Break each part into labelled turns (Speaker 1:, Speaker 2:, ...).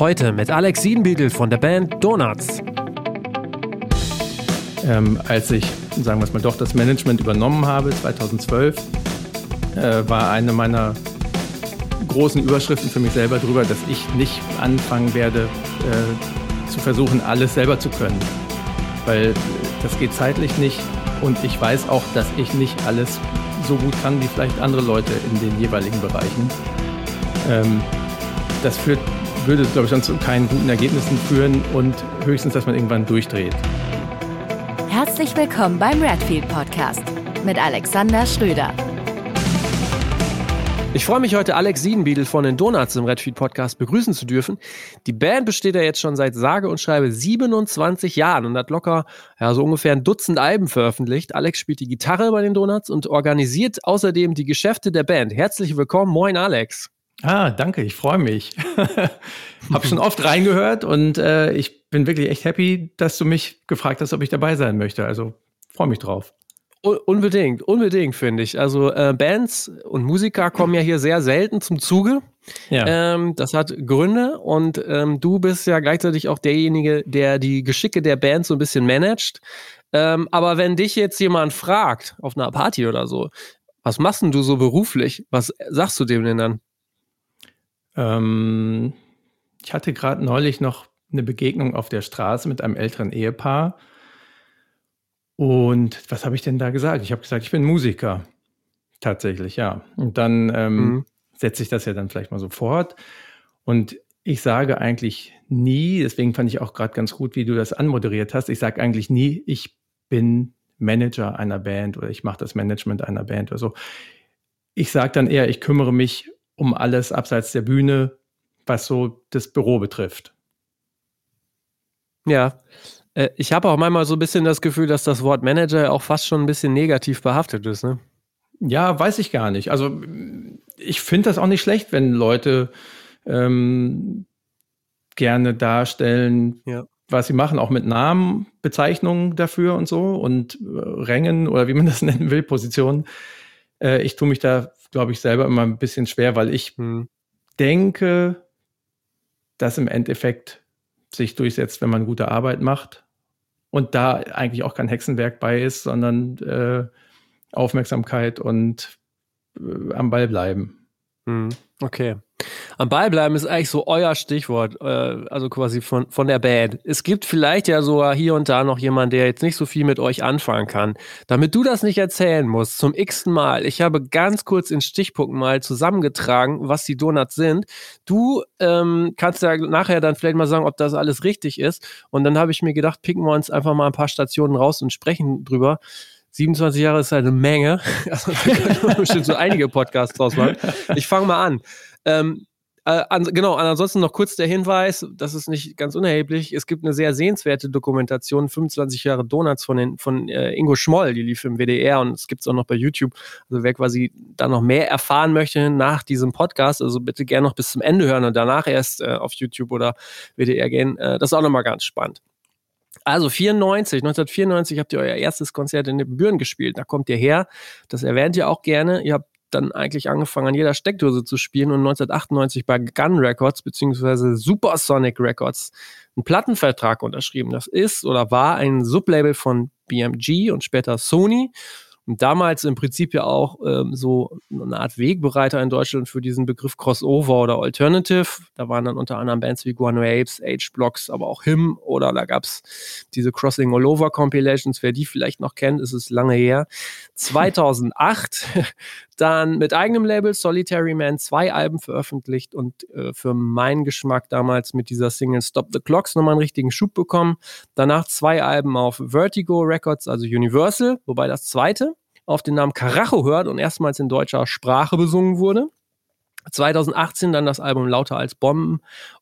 Speaker 1: Heute mit Alex Siedenbiedel von der Band Donuts.
Speaker 2: Ähm, als ich, sagen wir es mal, doch das Management übernommen habe, 2012, äh, war eine meiner großen Überschriften für mich selber darüber, dass ich nicht anfangen werde, äh, zu versuchen, alles selber zu können. Weil das geht zeitlich nicht und ich weiß auch, dass ich nicht alles so gut kann wie vielleicht andere Leute in den jeweiligen Bereichen. Ähm, das führt, würde, glaube ich, sonst zu keinen guten Ergebnissen führen und höchstens, dass man irgendwann durchdreht.
Speaker 3: Herzlich willkommen beim Redfield Podcast mit Alexander Schröder.
Speaker 1: Ich freue mich heute, Alex Siedenbiedel von den Donuts im Redfeed Podcast begrüßen zu dürfen. Die Band besteht ja jetzt schon seit sage und schreibe 27 Jahren und hat locker ja, so ungefähr ein Dutzend Alben veröffentlicht. Alex spielt die Gitarre bei den Donuts und organisiert außerdem die Geschäfte der Band. Herzlich willkommen. Moin, Alex.
Speaker 2: Ah, danke, ich freue mich. Hab schon oft reingehört und äh, ich bin wirklich echt happy, dass du mich gefragt hast, ob ich dabei sein möchte. Also freue mich drauf.
Speaker 1: Unbedingt, unbedingt, finde ich. Also äh, Bands und Musiker kommen ja hier sehr selten zum Zuge. Ja. Ähm, das hat Gründe und ähm, du bist ja gleichzeitig auch derjenige, der die Geschicke der Band so ein bisschen managt. Ähm, aber wenn dich jetzt jemand fragt, auf einer Party oder so, was machst denn du so beruflich? Was sagst du dem denn dann?
Speaker 2: Ähm, ich hatte gerade neulich noch eine Begegnung auf der Straße mit einem älteren Ehepaar und was habe ich denn da gesagt? Ich habe gesagt, ich bin Musiker. Tatsächlich, ja. Und dann ähm, mhm. setze ich das ja dann vielleicht mal so fort. Und ich sage eigentlich nie, deswegen fand ich auch gerade ganz gut, wie du das anmoderiert hast, ich sage eigentlich nie, ich bin Manager einer Band oder ich mache das Management einer Band oder so. Ich sage dann eher, ich kümmere mich um alles abseits der Bühne, was so das Büro betrifft.
Speaker 1: Ja, äh, ich habe auch manchmal so ein bisschen das Gefühl, dass das Wort Manager auch fast schon ein bisschen negativ behaftet ist, ne?
Speaker 2: Ja, weiß ich gar nicht. Also ich finde das auch nicht schlecht, wenn Leute ähm, gerne darstellen, ja. was sie machen, auch mit Namen, Bezeichnungen dafür und so und äh, Rängen oder wie man das nennen will, Positionen. Äh, ich tue mich da, glaube ich, selber immer ein bisschen schwer, weil ich hm. denke, dass im Endeffekt sich durchsetzt, wenn man gute Arbeit macht und da eigentlich auch kein Hexenwerk bei ist, sondern äh, Aufmerksamkeit und äh, am Ball bleiben.
Speaker 1: Hm, okay. Am Ball bleiben ist eigentlich so euer Stichwort, äh, also quasi von, von der Band. Es gibt vielleicht ja sogar hier und da noch jemand, der jetzt nicht so viel mit euch anfangen kann. Damit du das nicht erzählen musst, zum x-ten Mal, ich habe ganz kurz in Stichpunkten mal zusammengetragen, was die Donuts sind. Du ähm, kannst ja nachher dann vielleicht mal sagen, ob das alles richtig ist. Und dann habe ich mir gedacht, picken wir uns einfach mal ein paar Stationen raus und sprechen drüber. 27 Jahre ist eine Menge. Also da können bestimmt so einige Podcasts draus machen. Ich fange mal an. Ähm, äh, an, genau, ansonsten noch kurz der Hinweis, das ist nicht ganz unerheblich. Es gibt eine sehr sehenswerte Dokumentation, 25 Jahre Donuts von, den, von äh, Ingo Schmoll, die lief im WDR und es gibt es auch noch bei YouTube. Also wer quasi da noch mehr erfahren möchte nach diesem Podcast, also bitte gerne noch bis zum Ende hören und danach erst äh, auf YouTube oder WDR gehen. Äh, das ist auch nochmal ganz spannend. Also 94, 1994 habt ihr euer erstes Konzert in den Büren gespielt. Da kommt ihr her. Das erwähnt ihr auch gerne. Ihr habt dann eigentlich angefangen, an jeder Steckdose zu spielen und 1998 bei Gun Records bzw. Supersonic Records einen Plattenvertrag unterschrieben. Das ist oder war ein Sublabel von BMG und später Sony. Damals im Prinzip ja auch ähm, so eine Art Wegbereiter in Deutschland für diesen Begriff Crossover oder Alternative. Da waren dann unter anderem Bands wie Guano Apes, H-Blocks, aber auch Him oder da gab es diese Crossing All Over Compilations. Wer die vielleicht noch kennt, ist es lange her. 2008 dann mit eigenem Label Solitary Man zwei Alben veröffentlicht und äh, für meinen Geschmack damals mit dieser Single Stop the Clocks nochmal einen richtigen Schub bekommen. Danach zwei Alben auf Vertigo Records, also Universal, wobei das zweite auf den Namen Carajo hört und erstmals in deutscher Sprache besungen wurde. 2018 dann das Album Lauter als Bomben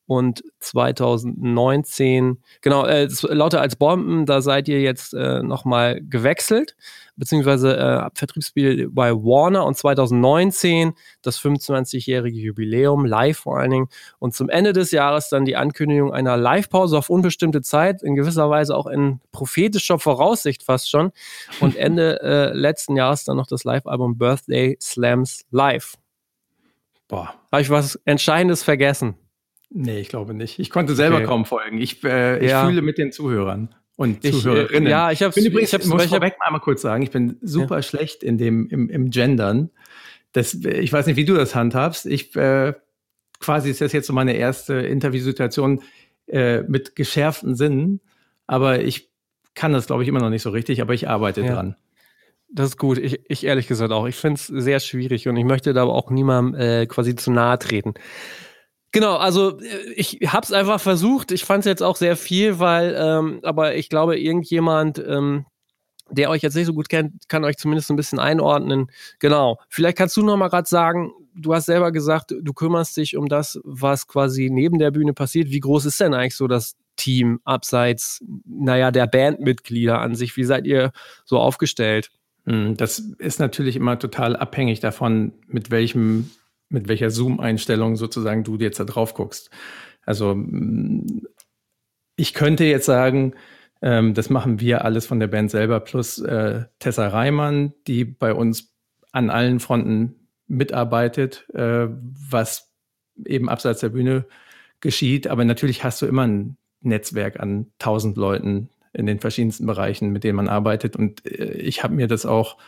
Speaker 1: und 2019, genau, äh, Lauter als Bomben, da seid ihr jetzt äh, nochmal gewechselt, beziehungsweise äh, Vertriebsspiel bei Warner und 2019 das 25-jährige Jubiläum, live vor allen Dingen. Und zum Ende des Jahres dann die Ankündigung einer Live-Pause auf unbestimmte Zeit, in gewisser Weise auch in prophetischer Voraussicht fast schon. Und Ende äh, letzten Jahres dann noch das Live-Album Birthday Slams Live. Boah. Habe ich was Entscheidendes vergessen?
Speaker 2: Nee, ich glaube nicht. Ich konnte selber okay. kaum folgen. Ich, äh, ich ja. fühle mit den Zuhörern und
Speaker 1: ich, Zuhörerinnen. Äh, ja, ich habe
Speaker 2: übrigens, ich muss vorweg einmal kurz sagen, ich bin super ja. schlecht in dem im, im Gendern. Das, ich weiß nicht, wie du das handhabst. Ich äh, quasi ist das jetzt so meine erste Interviewsituation äh, mit geschärften Sinnen, aber ich kann das, glaube ich, immer noch nicht so richtig, aber ich arbeite ja. dran.
Speaker 1: Das ist gut. Ich, ich ehrlich gesagt auch. Ich finde es sehr schwierig und ich möchte da aber auch niemandem äh, quasi zu nahe treten. Genau, also äh, ich habe es einfach versucht. Ich fand es jetzt auch sehr viel, weil, ähm, aber ich glaube, irgendjemand, ähm, der euch jetzt nicht so gut kennt, kann euch zumindest ein bisschen einordnen. Genau. Vielleicht kannst du noch mal gerade sagen, du hast selber gesagt, du kümmerst dich um das, was quasi neben der Bühne passiert. Wie groß ist denn eigentlich so das Team abseits, naja, der Bandmitglieder an sich? Wie seid ihr so aufgestellt?
Speaker 2: Hm, das ist natürlich immer total abhängig davon, mit welchem mit welcher Zoom-Einstellung sozusagen du jetzt da drauf guckst. Also mm, ich könnte jetzt sagen, ähm, das machen wir alles von der Band selber, plus äh, Tessa Reimann, die bei uns an allen Fronten mitarbeitet, äh, was eben abseits der Bühne geschieht. Aber natürlich hast du immer ein Netzwerk an tausend Leuten in den verschiedensten Bereichen, mit denen man arbeitet. Und äh, ich habe mir das auch,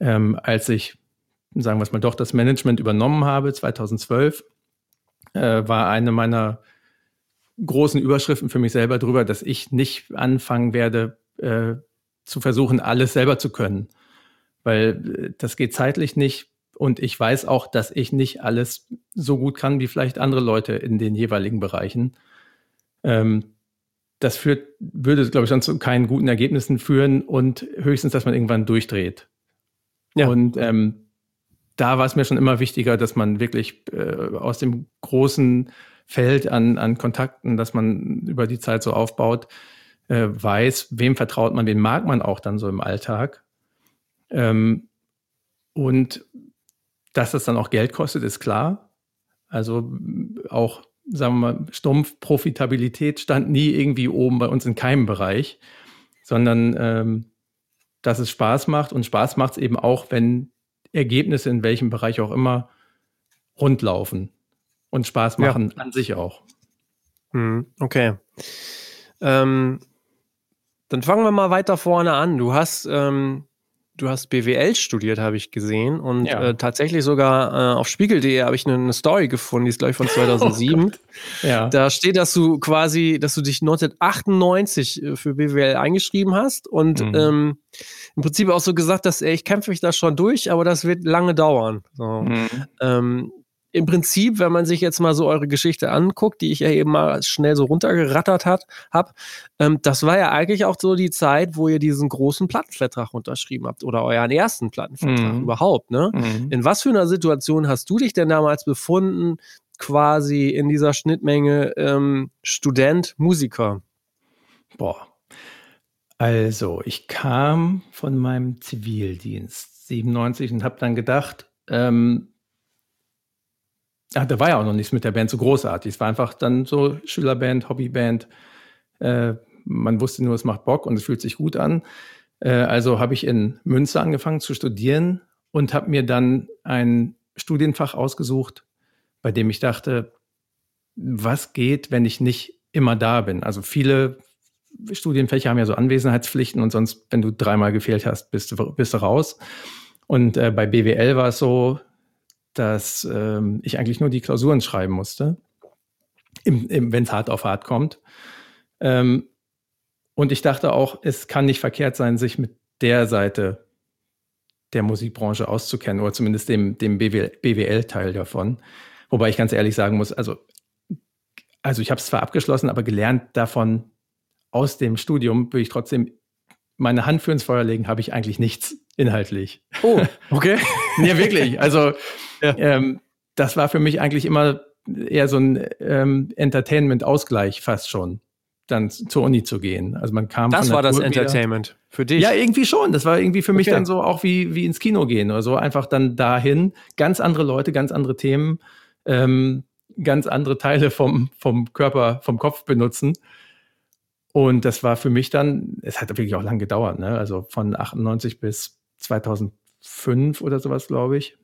Speaker 2: ähm, als ich sagen wir es mal doch, das Management übernommen habe, 2012, äh, war eine meiner großen Überschriften für mich selber drüber, dass ich nicht anfangen werde, äh, zu versuchen, alles selber zu können. Weil äh, das geht zeitlich nicht. Und ich weiß auch, dass ich nicht alles so gut kann wie vielleicht andere Leute in den jeweiligen Bereichen. Ähm, das führt, würde, glaube ich, dann zu keinen guten Ergebnissen führen und höchstens, dass man irgendwann durchdreht. Ja. Und ähm, da war es mir schon immer wichtiger, dass man wirklich äh, aus dem großen Feld an, an Kontakten, dass man über die Zeit so aufbaut, äh, weiß, wem vertraut man, wen mag man auch dann so im Alltag. Ähm, und dass das dann auch Geld kostet, ist klar. Also auch, sagen wir mal, stumpf Profitabilität stand nie irgendwie oben bei uns in keinem Bereich, sondern ähm, dass es Spaß macht. Und Spaß macht es eben auch, wenn Ergebnisse in welchem Bereich auch immer rundlaufen und Spaß machen ja. an sich auch.
Speaker 1: Hm, okay. Ähm, dann fangen wir mal weiter vorne an. Du hast, ähm, du hast BWL studiert, habe ich gesehen. Und ja. äh, tatsächlich sogar äh, auf spiegel.de habe ich eine, eine, Story gefunden, die ist, glaube ich, von 2007. Oh ja. Da steht, dass du quasi, dass du dich 1998 äh, für BWL eingeschrieben hast und mhm. ähm, im Prinzip auch so gesagt, dass ey, ich kämpfe mich da schon durch, aber das wird lange dauern. So. Mhm. Ähm, Im Prinzip, wenn man sich jetzt mal so eure Geschichte anguckt, die ich ja eben mal schnell so runtergerattert hat, hab, ähm, das war ja eigentlich auch so die Zeit, wo ihr diesen großen Plattenvertrag unterschrieben habt oder euren ersten Plattenvertrag mhm. überhaupt. Ne? Mhm. In was für einer Situation hast du dich denn damals befunden, quasi in dieser Schnittmenge ähm, Student, Musiker?
Speaker 2: Boah, also, ich kam von meinem Zivildienst 97 und habe dann gedacht, ähm, ach, da war ja auch noch nichts mit der Band so großartig. Es war einfach dann so Schülerband, Hobbyband. Äh, man wusste nur, es macht Bock und es fühlt sich gut an. Äh, also habe ich in Münster angefangen zu studieren und habe mir dann ein Studienfach ausgesucht, bei dem ich dachte, was geht, wenn ich nicht immer da bin? Also viele Studienfächer haben ja so Anwesenheitspflichten und sonst, wenn du dreimal gefehlt hast, bist du, bist du raus. Und äh, bei BWL war es so, dass ähm, ich eigentlich nur die Klausuren schreiben musste, wenn es hart auf hart kommt. Ähm, und ich dachte auch, es kann nicht verkehrt sein, sich mit der Seite der Musikbranche auszukennen oder zumindest dem, dem BWL-Teil davon. Wobei ich ganz ehrlich sagen muss, also, also ich habe es zwar abgeschlossen, aber gelernt davon aus dem Studium würde ich trotzdem meine Hand für ins Feuer legen, habe ich eigentlich nichts inhaltlich.
Speaker 1: Oh, okay.
Speaker 2: ja, wirklich. Also ja. ähm, das war für mich eigentlich immer eher so ein ähm, Entertainment-Ausgleich fast schon, dann zur Uni zu gehen. Also man kam.
Speaker 1: Das war das Tour Entertainment wieder. für dich.
Speaker 2: Ja, irgendwie schon. Das war irgendwie für mich okay. dann so auch wie, wie ins Kino gehen oder so. Einfach dann dahin. Ganz andere Leute, ganz andere Themen, ähm, ganz andere Teile vom, vom Körper, vom Kopf benutzen. Und das war für mich dann, es hat wirklich auch lang gedauert, ne? also von 98 bis 2005 oder sowas, glaube ich.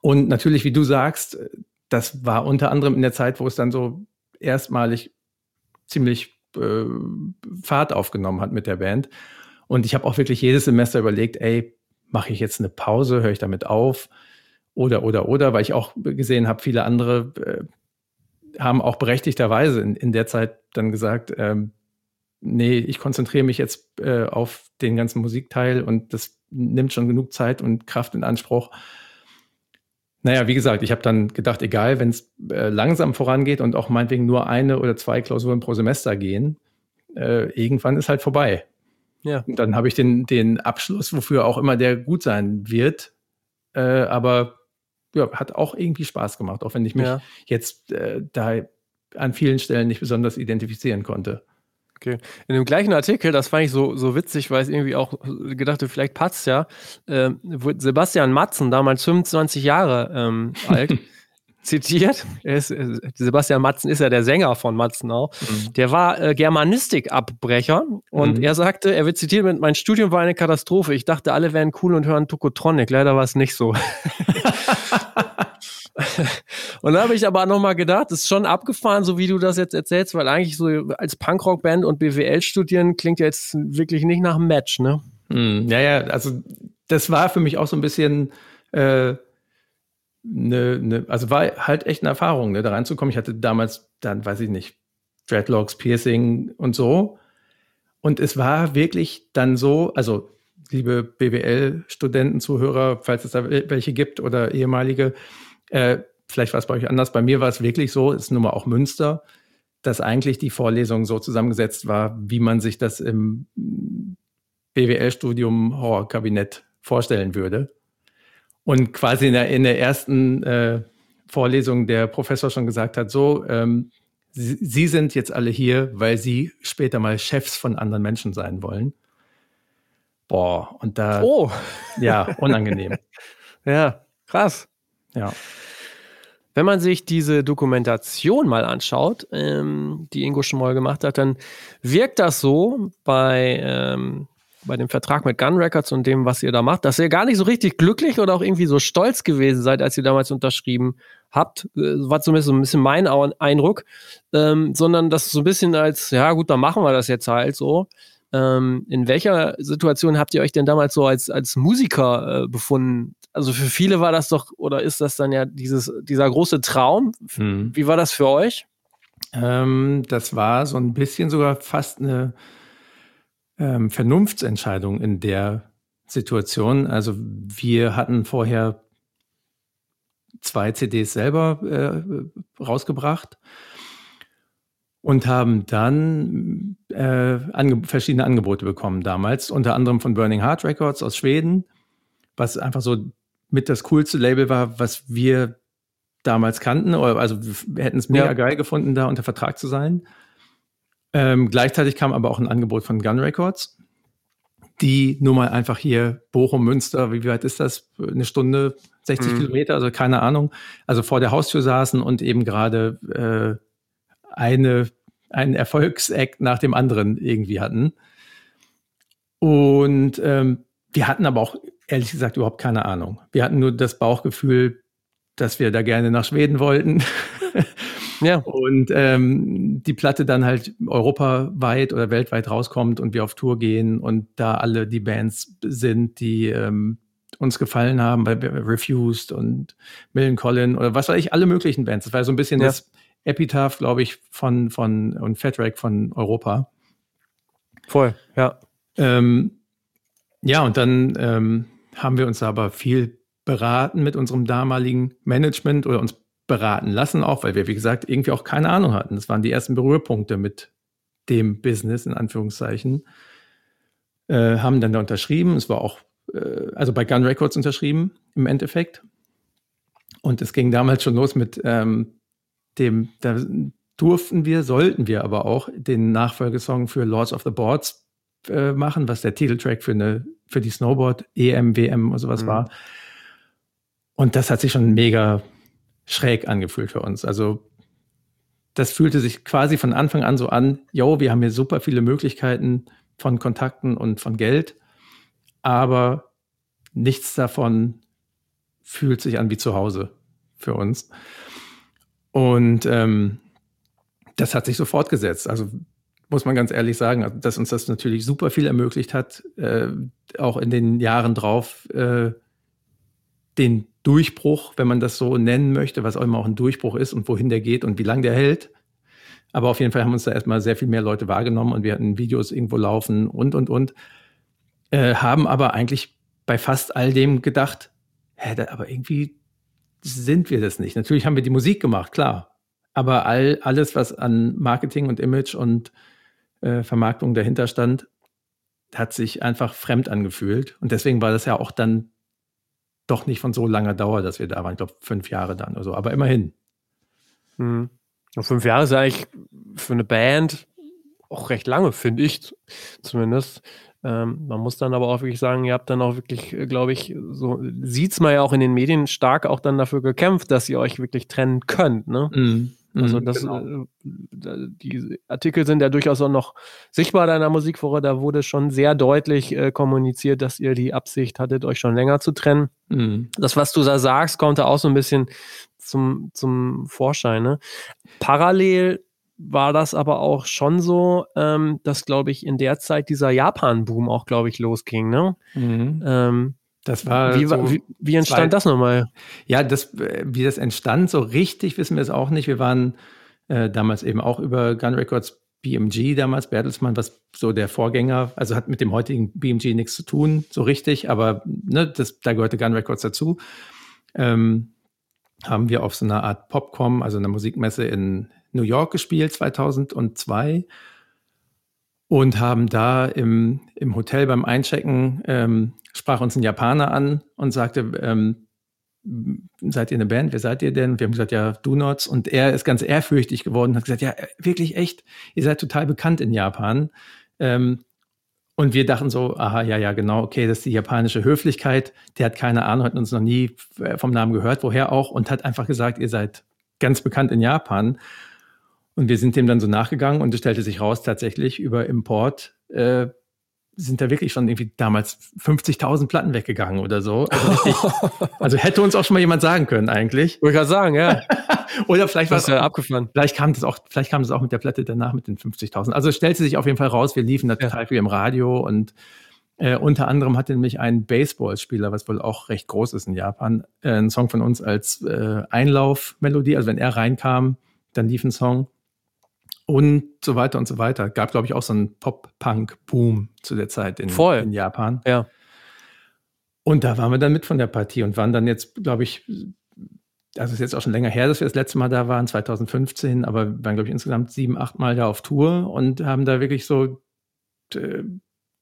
Speaker 2: Und natürlich, wie du sagst, das war unter anderem in der Zeit, wo es dann so erstmalig ziemlich äh, Fahrt aufgenommen hat mit der Band. Und ich habe auch wirklich jedes Semester überlegt, ey, mache ich jetzt eine Pause, höre ich damit auf? Oder, oder, oder, weil ich auch gesehen habe, viele andere äh, haben auch berechtigterweise in, in der Zeit dann gesagt, ähm, nee, ich konzentriere mich jetzt äh, auf den ganzen Musikteil und das nimmt schon genug Zeit und Kraft in Anspruch. Naja, wie gesagt, ich habe dann gedacht, egal, wenn es äh, langsam vorangeht und auch meinetwegen nur eine oder zwei Klausuren pro Semester gehen, äh, irgendwann ist halt vorbei. Ja. Und dann habe ich den, den Abschluss, wofür auch immer der gut sein wird. Äh, aber ja, hat auch irgendwie Spaß gemacht, auch wenn ich mich ja. jetzt äh, da an vielen Stellen nicht besonders identifizieren konnte.
Speaker 1: Okay. In dem gleichen Artikel, das fand ich so, so witzig, weil ich irgendwie auch gedacht vielleicht passt ja, äh, Sebastian Matzen, damals 25 Jahre ähm, alt, zitiert. Ist, äh, Sebastian Matzen ist ja der Sänger von Matzen auch. Mhm. Der war äh, Germanistik-Abbrecher und mhm. er sagte, er wird zitiert mit, mein Studium war eine Katastrophe. Ich dachte, alle wären cool und hören Tokotronic. Leider war es nicht so. und da habe ich aber nochmal gedacht, das ist schon abgefahren, so wie du das jetzt erzählst, weil eigentlich so als Punkrock-Band und BWL studieren klingt jetzt wirklich nicht nach einem Match, ne?
Speaker 2: Mm, ja, ja, also das war für mich auch so ein bisschen äh, ne, ne, also war halt echt eine Erfahrung, ne, da reinzukommen. Ich hatte damals dann, weiß ich nicht, Dreadlocks, Piercing und so. Und es war wirklich dann so, also liebe BWL-Studenten, Zuhörer, falls es da welche gibt oder ehemalige, äh, vielleicht war es bei euch anders. Bei mir war es wirklich so, ist nun mal auch Münster, dass eigentlich die Vorlesung so zusammengesetzt war, wie man sich das im BWL-Studium Horrorkabinett vorstellen würde. Und quasi in der, in der ersten äh, Vorlesung der Professor schon gesagt hat, so, ähm, Sie, Sie sind jetzt alle hier, weil Sie später mal Chefs von anderen Menschen sein wollen. Boah, und da.
Speaker 1: Oh!
Speaker 2: Ja, unangenehm.
Speaker 1: ja, krass.
Speaker 2: Ja.
Speaker 1: Wenn man sich diese Dokumentation mal anschaut, ähm, die Ingo schon mal gemacht hat, dann wirkt das so bei, ähm, bei dem Vertrag mit Gun Records und dem, was ihr da macht, dass ihr gar nicht so richtig glücklich oder auch irgendwie so stolz gewesen seid, als ihr damals unterschrieben habt. Äh, war zumindest so ein bisschen mein Eindruck, ähm, sondern das so ein bisschen als, ja gut, dann machen wir das jetzt halt so. Ähm, in welcher Situation habt ihr euch denn damals so als, als Musiker äh, befunden? Also für viele war das doch, oder ist das dann ja dieses, dieser große Traum? Mhm. Wie war das für euch?
Speaker 2: Ähm, das war so ein bisschen sogar fast eine ähm, Vernunftsentscheidung in der Situation. Also wir hatten vorher zwei CDs selber äh, rausgebracht und haben dann äh, ange verschiedene Angebote bekommen damals, unter anderem von Burning Heart Records aus Schweden, was einfach so mit das coolste Label war, was wir damals kannten. Also wir hätten es mega ja. geil gefunden, da unter Vertrag zu sein. Ähm, gleichzeitig kam aber auch ein Angebot von Gun Records, die nur mal einfach hier Bochum, Münster, wie weit ist das? Eine Stunde, 60 mhm. Kilometer, also keine Ahnung. Also vor der Haustür saßen und eben gerade äh, eine, einen Erfolgsakt nach dem anderen irgendwie hatten. Und ähm, wir hatten aber auch ehrlich gesagt überhaupt keine Ahnung. Wir hatten nur das Bauchgefühl, dass wir da gerne nach Schweden wollten. ja. Und ähm, die Platte dann halt europaweit oder weltweit rauskommt und wir auf Tour gehen und da alle die Bands sind, die ähm, uns gefallen haben, bei Refused und Millen Collin oder was weiß ich, alle möglichen Bands. Das war so ein bisschen ja. das Epitaph, glaube ich, von, von und Fatrack von Europa.
Speaker 1: Voll, ja.
Speaker 2: Ähm, ja, und dann ähm, haben wir uns aber viel beraten mit unserem damaligen Management oder uns beraten lassen auch, weil wir, wie gesagt, irgendwie auch keine Ahnung hatten. Das waren die ersten Berührpunkte mit dem Business, in Anführungszeichen. Äh, haben dann da unterschrieben. Es war auch, äh, also bei Gun Records unterschrieben im Endeffekt. Und es ging damals schon los mit ähm, dem, da durften wir, sollten wir aber auch den Nachfolgesong für Lords of the Boards äh, machen, was der Titeltrack für eine für die Snowboard EM, WM oder sowas mhm. war. Und das hat sich schon mega schräg angefühlt für uns. Also das fühlte sich quasi von Anfang an so an, yo, wir haben hier super viele Möglichkeiten von Kontakten und von Geld, aber nichts davon fühlt sich an wie zu Hause für uns. Und ähm, das hat sich so fortgesetzt. Also muss man ganz ehrlich sagen, dass uns das natürlich super viel ermöglicht hat, äh, auch in den Jahren drauf äh, den Durchbruch, wenn man das so nennen möchte, was auch immer auch ein Durchbruch ist und wohin der geht und wie lange der hält. Aber auf jeden Fall haben uns da erstmal sehr viel mehr Leute wahrgenommen und wir hatten Videos irgendwo laufen und, und, und. Äh, haben aber eigentlich bei fast all dem gedacht, hä, da, aber irgendwie sind wir das nicht. Natürlich haben wir die Musik gemacht, klar. Aber all, alles, was an Marketing und Image und äh, Vermarktung dahinter stand, hat sich einfach fremd angefühlt. Und deswegen war das ja auch dann doch nicht von so langer Dauer, dass wir da waren. Ich glaube, fünf Jahre dann oder so. Aber immerhin.
Speaker 1: Mhm. fünf Jahre ist eigentlich für eine Band auch recht lange, finde ich zumindest. Ähm, man muss dann aber auch wirklich sagen, ihr habt dann auch wirklich, äh, glaube ich, so sieht es man ja auch in den Medien stark auch dann dafür gekämpft, dass ihr euch wirklich trennen könnt. Ne? Mhm. Also mhm, das, genau. äh, die Artikel sind ja durchaus auch noch sichtbar deiner Musikwoche. Da wurde schon sehr deutlich äh, kommuniziert, dass ihr die Absicht hattet, euch schon länger zu trennen. Mhm. Das, was du da sagst, kommt da auch so ein bisschen zum, zum Vorschein. Ne? Parallel war das aber auch schon so, ähm, dass, glaube ich, in der Zeit dieser Japan-Boom auch, glaube ich, losging. Ne? Mhm. Ähm,
Speaker 2: das war
Speaker 1: wie, so wie, wie entstand zwei, das nochmal?
Speaker 2: Ja, das, wie das entstand, so richtig wissen wir es auch nicht. Wir waren äh, damals eben auch über Gun Records BMG damals, Bertelsmann, was so der Vorgänger, also hat mit dem heutigen BMG nichts zu tun, so richtig, aber ne, das, da gehörte Gun Records dazu. Ähm, haben wir auf so einer Art Popcom, also einer Musikmesse in New York gespielt, 2002 und haben da im, im Hotel beim Einchecken ähm, sprach uns ein Japaner an und sagte, ähm, seid ihr eine Band? Wer seid ihr denn? Wir haben gesagt, ja, Do Nots. Und er ist ganz ehrfürchtig geworden und hat gesagt, ja, wirklich echt, ihr seid total bekannt in Japan. Ähm, und wir dachten so, aha, ja, ja, genau, okay, das ist die japanische Höflichkeit. Der hat keine Ahnung, hat uns noch nie äh, vom Namen gehört, woher auch, und hat einfach gesagt, ihr seid ganz bekannt in Japan. Und wir sind dem dann so nachgegangen und es stellte sich raus, tatsächlich über Import äh, sind da wirklich schon irgendwie damals 50.000 Platten weggegangen oder so. Also, richtig, also, hätte uns auch schon mal jemand sagen können eigentlich.
Speaker 1: Wollte gerade sagen, ja.
Speaker 2: oder vielleicht war es ja abgefahren. Vielleicht kam das auch, vielleicht kam das auch mit der Platte danach mit den 50.000. Also es stellte sich auf jeden Fall raus, wir liefen da ja. total viel im Radio und äh, unter anderem hatte nämlich ein Baseballspieler, was wohl auch recht groß ist in Japan, äh, einen Song von uns als äh, Einlaufmelodie. Also wenn er reinkam, dann lief ein Song und so weiter und so weiter. Gab, glaube ich, auch so einen Pop-Punk-Boom zu der Zeit in,
Speaker 1: Voll.
Speaker 2: in Japan.
Speaker 1: Ja.
Speaker 2: Und da waren wir dann mit von der Partie und waren dann jetzt, glaube ich, also ist jetzt auch schon länger her, dass wir das letzte Mal da waren, 2015, aber wir waren, glaube ich, insgesamt sieben, acht Mal da auf Tour und haben da wirklich so äh,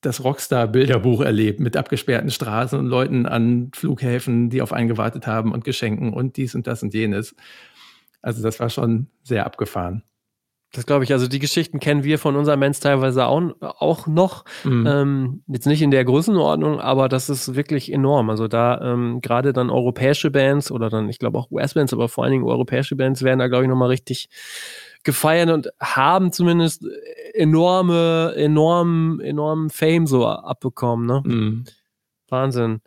Speaker 2: das Rockstar-Bilderbuch erlebt mit abgesperrten Straßen und Leuten an Flughäfen, die auf einen gewartet haben und Geschenken und dies und das und jenes. Also das war schon sehr abgefahren.
Speaker 1: Das glaube ich. Also die Geschichten kennen wir von unseren Bands teilweise auch, auch noch. Mhm. Ähm, jetzt nicht in der Größenordnung, aber das ist wirklich enorm. Also da ähm, gerade dann europäische Bands oder dann, ich glaube auch US-Bands, aber vor allen Dingen europäische Bands werden da, glaube ich, nochmal richtig gefeiert und haben zumindest enorme, enorm, enormen Fame so abbekommen. Ne? Mhm. Wahnsinn.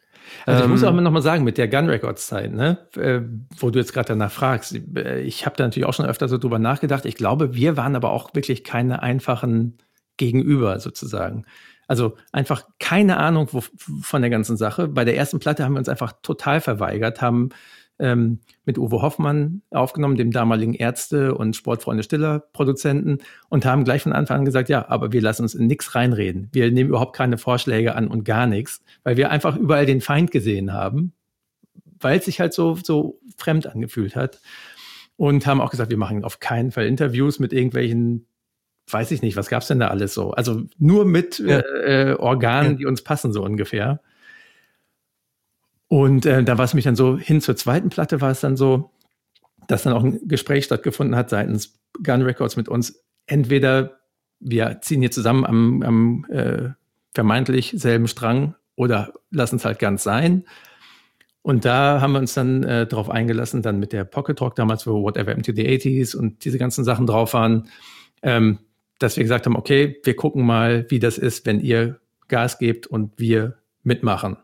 Speaker 2: Also ich muss auch ähm, noch mal sagen, mit der Gun Records Zeit, ne, äh, wo du jetzt gerade danach fragst, äh, ich habe da natürlich auch schon öfter so drüber nachgedacht. Ich glaube, wir waren aber auch wirklich keine einfachen Gegenüber sozusagen. Also einfach keine Ahnung wo, von der ganzen Sache. Bei der ersten Platte haben wir uns einfach total verweigert, haben ähm, mit Uwe Hoffmann aufgenommen, dem damaligen Ärzte- und Sportfreunde Stiller-Produzenten, und haben gleich von Anfang an gesagt, ja, aber wir lassen uns in nichts reinreden. Wir nehmen überhaupt keine Vorschläge an und gar nichts, weil wir einfach überall den Feind gesehen haben, weil es sich halt so, so fremd angefühlt hat. Und haben auch gesagt, wir machen auf keinen Fall Interviews mit irgendwelchen weiß ich nicht, was gab's denn da alles so? Also nur mit ja. äh, Organen, ja. die uns passen, so ungefähr. Und äh, da war es mich dann so, hin zur zweiten Platte war es dann so, dass dann auch ein Gespräch stattgefunden hat seitens Gun Records mit uns. Entweder wir ziehen hier zusammen am, am äh, vermeintlich selben Strang oder lassen es halt ganz sein. Und da haben wir uns dann äh, darauf eingelassen, dann mit der Pocket Talk damals, wo Whatever into the 80s und diese ganzen Sachen drauf waren, ähm, dass wir gesagt haben, okay, wir gucken mal, wie das ist, wenn ihr Gas gebt und wir mitmachen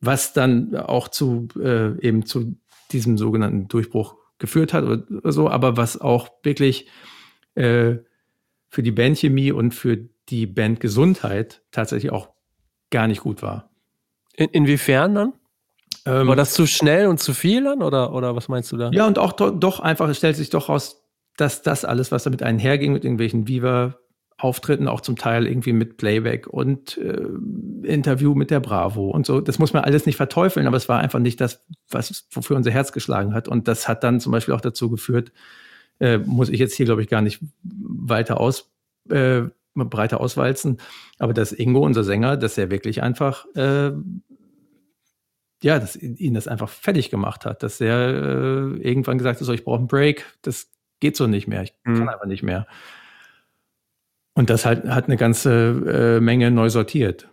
Speaker 2: was dann auch zu äh, eben zu diesem sogenannten Durchbruch geführt hat oder so, aber was auch wirklich äh, für die Bandchemie und für die Bandgesundheit tatsächlich auch gar nicht gut war.
Speaker 1: In, inwiefern dann? Ähm, war das zu schnell und zu viel dann oder, oder was meinst du da?
Speaker 2: Ja, und auch do, doch einfach, es stellt sich doch raus, dass das alles, was damit einherging, mit irgendwelchen Viva Auftritten, auch zum Teil irgendwie mit Playback und äh, Interview mit der Bravo und so. Das muss man alles nicht verteufeln, aber es war einfach nicht das, was wofür unser Herz geschlagen hat. Und das hat dann zum Beispiel auch dazu geführt, äh, muss ich jetzt hier, glaube ich, gar nicht weiter aus, äh, breiter auswalzen, aber dass Ingo, unser Sänger, dass er wirklich einfach äh, ja, dass ihn das einfach fertig gemacht hat, dass er äh, irgendwann gesagt hat, so, ich brauche einen Break, das geht so nicht mehr, ich mhm. kann einfach nicht mehr. Und das halt, hat eine ganze äh, Menge neu sortiert.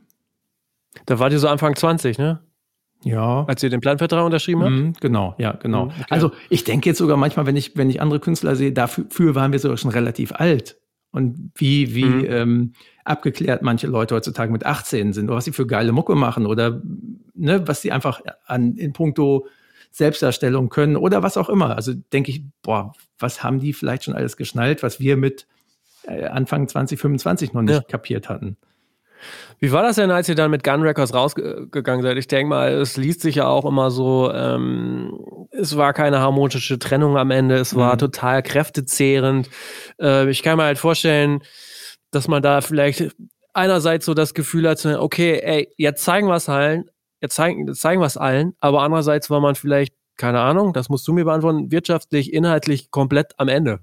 Speaker 1: Da war die so Anfang 20, ne?
Speaker 2: Ja.
Speaker 1: Als ihr den Planvertrag unterschrieben habt?
Speaker 2: Mhm, genau, ja, genau. Mhm, okay. Also ich denke jetzt sogar manchmal, wenn ich, wenn ich andere Künstler sehe, dafür waren wir sogar schon relativ alt. Und wie, wie mhm. ähm, abgeklärt manche Leute heutzutage mit 18 sind oder was sie für geile Mucke machen oder ne, was sie einfach an, in puncto Selbstdarstellung können oder was auch immer. Also denke ich, boah, was haben die vielleicht schon alles geschnallt, was wir mit Anfang 2025 noch nicht ja. kapiert hatten.
Speaker 1: Wie war das denn, als ihr dann mit Gun Records rausgegangen seid? Ich denke mal, es liest sich ja auch immer so, ähm, es war keine harmonische Trennung am Ende, es war mhm. total kräftezehrend. Äh, ich kann mir halt vorstellen, dass man da vielleicht einerseits so das Gefühl hat, okay, ey, jetzt zeigen wir es allen, jetzt zeigen, jetzt zeigen wir es allen, aber andererseits war man vielleicht, keine Ahnung, das musst du mir beantworten, wirtschaftlich, inhaltlich komplett am Ende.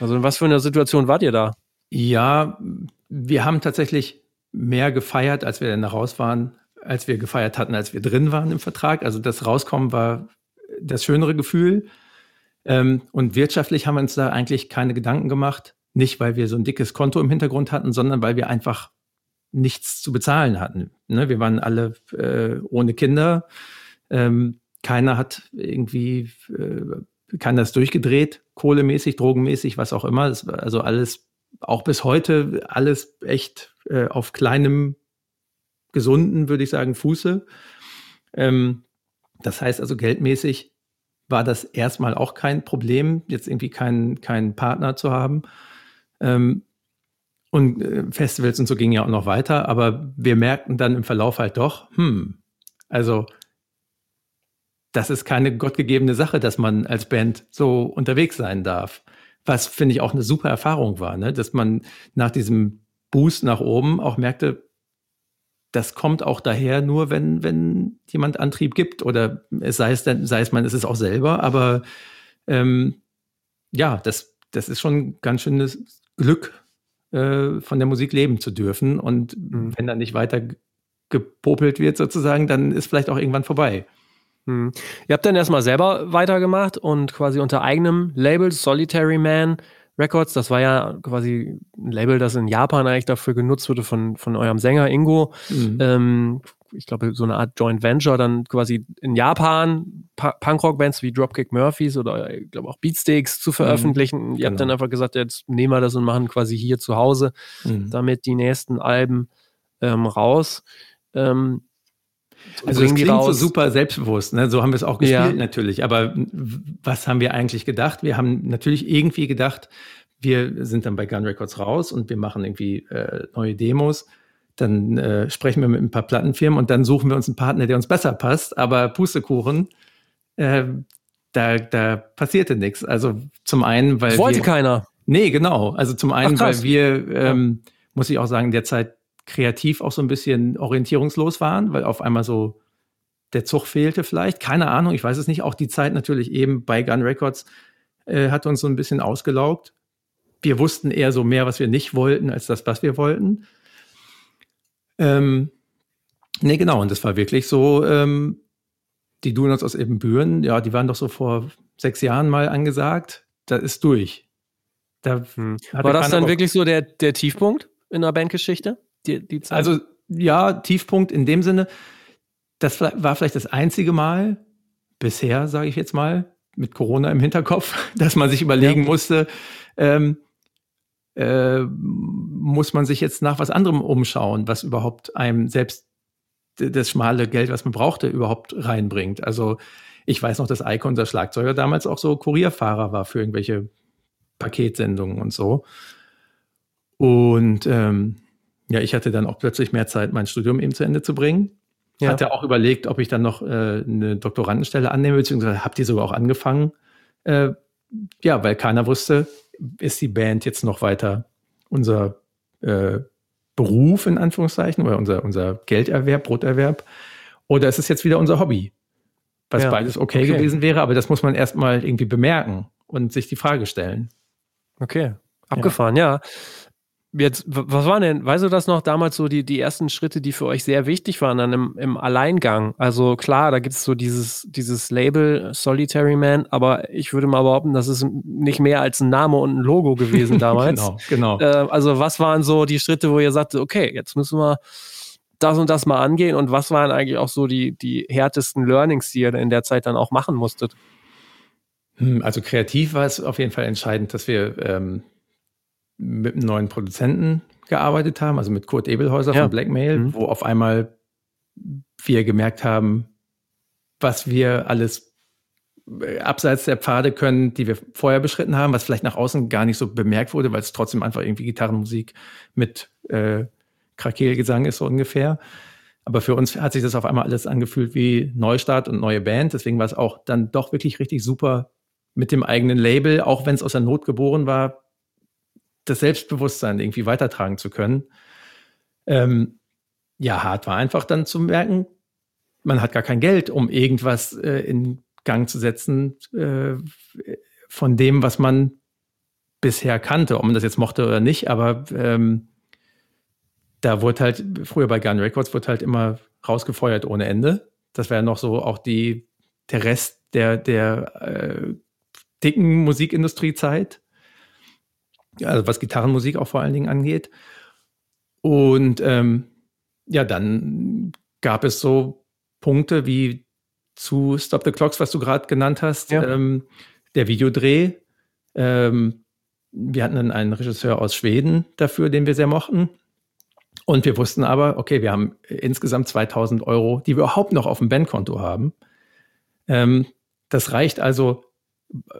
Speaker 1: Also in was für einer Situation wart ihr da?
Speaker 2: Ja, wir haben tatsächlich mehr gefeiert, als wir dann raus waren, als wir gefeiert hatten, als wir drin waren im Vertrag. Also das Rauskommen war das schönere Gefühl. Ähm, und wirtschaftlich haben wir uns da eigentlich keine Gedanken gemacht. Nicht, weil wir so ein dickes Konto im Hintergrund hatten, sondern weil wir einfach nichts zu bezahlen hatten. Ne? Wir waren alle äh, ohne Kinder. Ähm, keiner hat irgendwie, keiner ist durchgedreht, kohlemäßig, drogenmäßig, was auch immer. Das also alles, auch bis heute, alles echt äh, auf kleinem, gesunden, würde ich sagen, Fuße. Ähm, das heißt also geldmäßig war das erstmal auch kein Problem, jetzt irgendwie keinen keinen Partner zu haben. Ähm, und äh, Festivals und so gingen ja auch noch weiter, aber wir merkten dann im Verlauf halt doch, hm, also das ist keine gottgegebene Sache, dass man als Band so unterwegs sein darf. Was finde ich auch eine super Erfahrung war, ne? dass man nach diesem Boost nach oben auch merkte, das kommt auch daher nur, wenn, wenn jemand Antrieb gibt oder es sei es dann, sei es man ist es auch selber, aber ähm, ja, das, das ist schon ganz schönes Glück, äh, von der Musik leben zu dürfen. Und mhm. wenn dann nicht weiter gepopelt wird sozusagen, dann ist vielleicht auch irgendwann vorbei.
Speaker 1: Mhm. Ihr habt dann erstmal selber weitergemacht und quasi unter eigenem Label Solitary Man Records, das war ja quasi ein Label, das in Japan eigentlich dafür genutzt wurde von, von eurem Sänger Ingo. Mhm. Ähm, ich glaube, so eine Art Joint Venture dann quasi in Japan Punkrock-Bands wie Dropkick Murphys oder ich glaube auch Beatsticks zu veröffentlichen. Mhm, Ihr habt dann genau. einfach gesagt, jetzt nehmen wir das und machen quasi hier zu Hause mhm. damit die nächsten Alben ähm, raus. Ähm,
Speaker 2: also es klingt raus. so super selbstbewusst, ne? so haben wir es auch gespielt ja. natürlich. Aber was haben wir eigentlich gedacht? Wir haben natürlich irgendwie gedacht, wir sind dann bei Gun Records raus und wir machen irgendwie äh, neue Demos. Dann äh, sprechen wir mit ein paar Plattenfirmen und dann suchen wir uns einen Partner, der uns besser passt. Aber Pustekuchen, äh, da, da passierte nichts. Also zum einen, weil.
Speaker 1: Wollte wir, keiner.
Speaker 2: Nee, genau. Also zum einen, Ach, weil wir, ähm, muss ich auch sagen, derzeit kreativ auch so ein bisschen orientierungslos waren, weil auf einmal so der Zug fehlte vielleicht. Keine Ahnung, ich weiß es nicht. Auch die Zeit natürlich eben bei Gun Records äh, hat uns so ein bisschen ausgelaugt. Wir wussten eher so mehr, was wir nicht wollten, als das, was wir wollten. Ähm, nee, genau. Und das war wirklich so, ähm, die Donuts aus Ebenbüren, ja, die waren doch so vor sechs Jahren mal angesagt. Da ist durch.
Speaker 1: Da hm. War das dann wirklich so der, der Tiefpunkt in der Bandgeschichte?
Speaker 2: Die, die Zeit? Also ja, Tiefpunkt in dem Sinne, das war vielleicht das einzige Mal bisher, sage ich jetzt mal, mit Corona im Hinterkopf, dass man sich überlegen ja. musste, ähm, äh, muss man sich jetzt nach was anderem umschauen, was überhaupt einem selbst das schmale Geld, was man brauchte, überhaupt reinbringt. Also Ich weiß noch, dass Eike, unser Schlagzeuger, damals auch so Kurierfahrer war für irgendwelche Paketsendungen und so. Und ähm, ja, ich hatte dann auch plötzlich mehr Zeit, mein Studium eben zu Ende zu bringen. Ja. Hatte auch überlegt, ob ich dann noch äh, eine Doktorandenstelle annehme, beziehungsweise habe die sogar auch angefangen. Äh, ja, weil keiner wusste, ist die Band jetzt noch weiter unser äh, Beruf in Anführungszeichen oder unser, unser Gelderwerb, Broterwerb oder ist es jetzt wieder unser Hobby? Was ja. beides okay, okay, gewesen wäre, aber das muss man erstmal irgendwie bemerken und sich die Frage stellen.
Speaker 1: Okay, abgefahren, ja. ja. Jetzt, was waren denn, weißt du das noch, damals so die, die ersten Schritte, die für euch sehr wichtig waren dann im, im Alleingang? Also klar, da gibt es so dieses, dieses Label Solitary Man, aber ich würde mal behaupten, das ist nicht mehr als ein Name und ein Logo gewesen damals.
Speaker 2: genau, genau.
Speaker 1: Äh, also was waren so die Schritte, wo ihr sagte, okay, jetzt müssen wir das und das mal angehen und was waren eigentlich auch so die, die härtesten Learnings, die ihr in der Zeit dann auch machen musstet?
Speaker 2: Hm, also kreativ war es auf jeden Fall entscheidend, dass wir ähm, mit einem neuen Produzenten gearbeitet haben, also mit Kurt Ebelhäuser ja. von Blackmail, mhm. wo auf einmal wir gemerkt haben, was wir alles äh, abseits der Pfade können, die wir vorher beschritten haben, was vielleicht nach außen gar nicht so bemerkt wurde, weil es trotzdem einfach irgendwie Gitarrenmusik mit äh, Krakelgesang ist so ungefähr. Aber für uns hat sich das auf einmal alles angefühlt wie Neustart und neue Band. Deswegen war es auch dann doch wirklich richtig super mit dem eigenen Label, auch wenn es aus der Not geboren war, das Selbstbewusstsein irgendwie weitertragen zu können. Ähm, ja, hart war einfach dann zu merken, man hat gar kein Geld, um irgendwas äh, in Gang zu setzen äh, von dem, was man bisher kannte, ob man das jetzt mochte oder nicht, aber ähm, da wurde halt, früher bei Gun Records wurde halt immer rausgefeuert ohne Ende. Das wäre noch so auch die, der Rest der, der äh, dicken Musikindustriezeit also was Gitarrenmusik auch vor allen Dingen angeht. Und ähm, ja, dann gab es so Punkte wie zu Stop the Clocks, was du gerade genannt hast, ja. ähm, der Videodreh. Ähm, wir hatten dann einen Regisseur aus Schweden dafür, den wir sehr mochten. Und wir wussten aber, okay, wir haben insgesamt 2000 Euro, die wir überhaupt noch auf dem Bandkonto haben. Ähm, das reicht also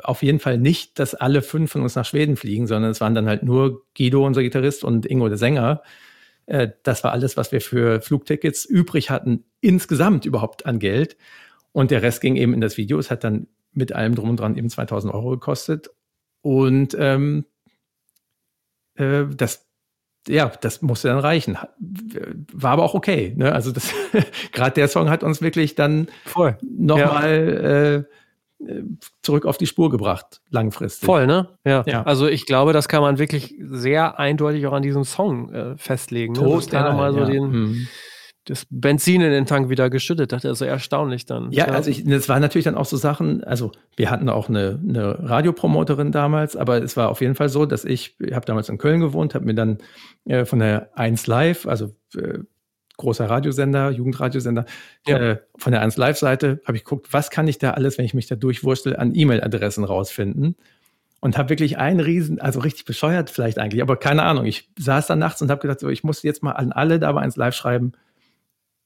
Speaker 2: auf jeden Fall nicht, dass alle fünf von uns nach Schweden fliegen, sondern es waren dann halt nur Guido, unser Gitarrist, und Ingo, der Sänger. Äh, das war alles, was wir für Flugtickets übrig hatten, insgesamt überhaupt an Geld. Und der Rest ging eben in das Video. Es hat dann mit allem drum und dran eben 2000 Euro gekostet. Und ähm, äh, das, ja, das musste dann reichen. War aber auch okay. Ne? Also gerade der Song hat uns wirklich dann nochmal ja. äh, zurück auf die Spur gebracht, langfristig.
Speaker 1: Voll, ne? Ja. ja. Also ich glaube, das kann man wirklich sehr eindeutig auch an diesem Song äh, festlegen. Ne? Total, der nochmal so ja. den, hm. das Benzin in den Tank wieder geschüttet hat. Also erstaunlich dann.
Speaker 2: Ja, ja. also ich, das waren natürlich dann auch so Sachen, also wir hatten auch eine, eine Radiopromoterin damals, aber es war auf jeden Fall so, dass ich, ich habe damals in Köln gewohnt, habe mir dann äh, von der 1 Live, also äh, großer Radiosender, Jugendradiosender, ja. äh, von der 1 Live-Seite habe ich geguckt, was kann ich da alles, wenn ich mich da durchwurstel, an E-Mail-Adressen rausfinden. Und habe wirklich einen riesen, also richtig bescheuert vielleicht eigentlich, aber keine Ahnung. Ich saß da nachts und habe gedacht, so, ich muss jetzt mal an alle da bei 1 Live schreiben,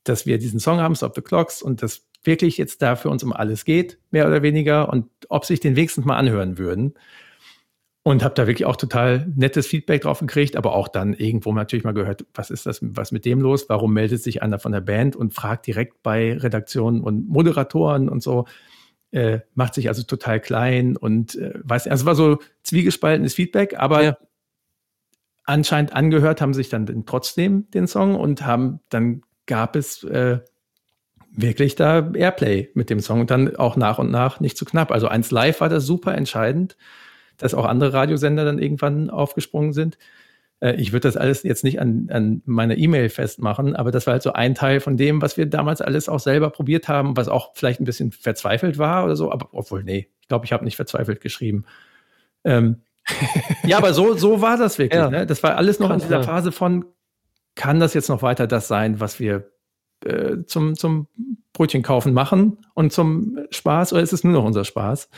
Speaker 2: dass wir diesen Song haben, Stop the Clocks, und dass wirklich jetzt da für uns um alles geht, mehr oder weniger, und ob sich den wenigstens mal anhören würden. Und habe da wirklich auch total nettes Feedback drauf gekriegt, aber auch dann irgendwo natürlich mal gehört, was ist das, was mit dem los? Warum meldet sich einer von der Band und fragt direkt bei Redaktionen und Moderatoren und so? Äh, macht sich also total klein und äh, weiß, also war so zwiegespaltenes Feedback, aber ja. anscheinend angehört haben sich dann trotzdem den Song und haben, dann gab es äh, wirklich da Airplay mit dem Song und dann auch nach und nach nicht zu knapp. Also eins live war das super entscheidend dass auch andere Radiosender dann irgendwann aufgesprungen sind. Äh, ich würde das alles jetzt nicht an, an meiner E-Mail festmachen, aber das war halt so ein Teil von dem, was wir damals alles auch selber probiert haben, was auch vielleicht ein bisschen verzweifelt war oder so, aber obwohl, nee, ich glaube, ich habe nicht verzweifelt geschrieben. Ähm, ja, aber so, so war das wirklich. Ja. Ne? Das war alles noch in dieser Phase von, kann das jetzt noch weiter das sein, was wir äh, zum, zum Brötchen kaufen machen und zum Spaß oder ist es nur noch unser Spaß?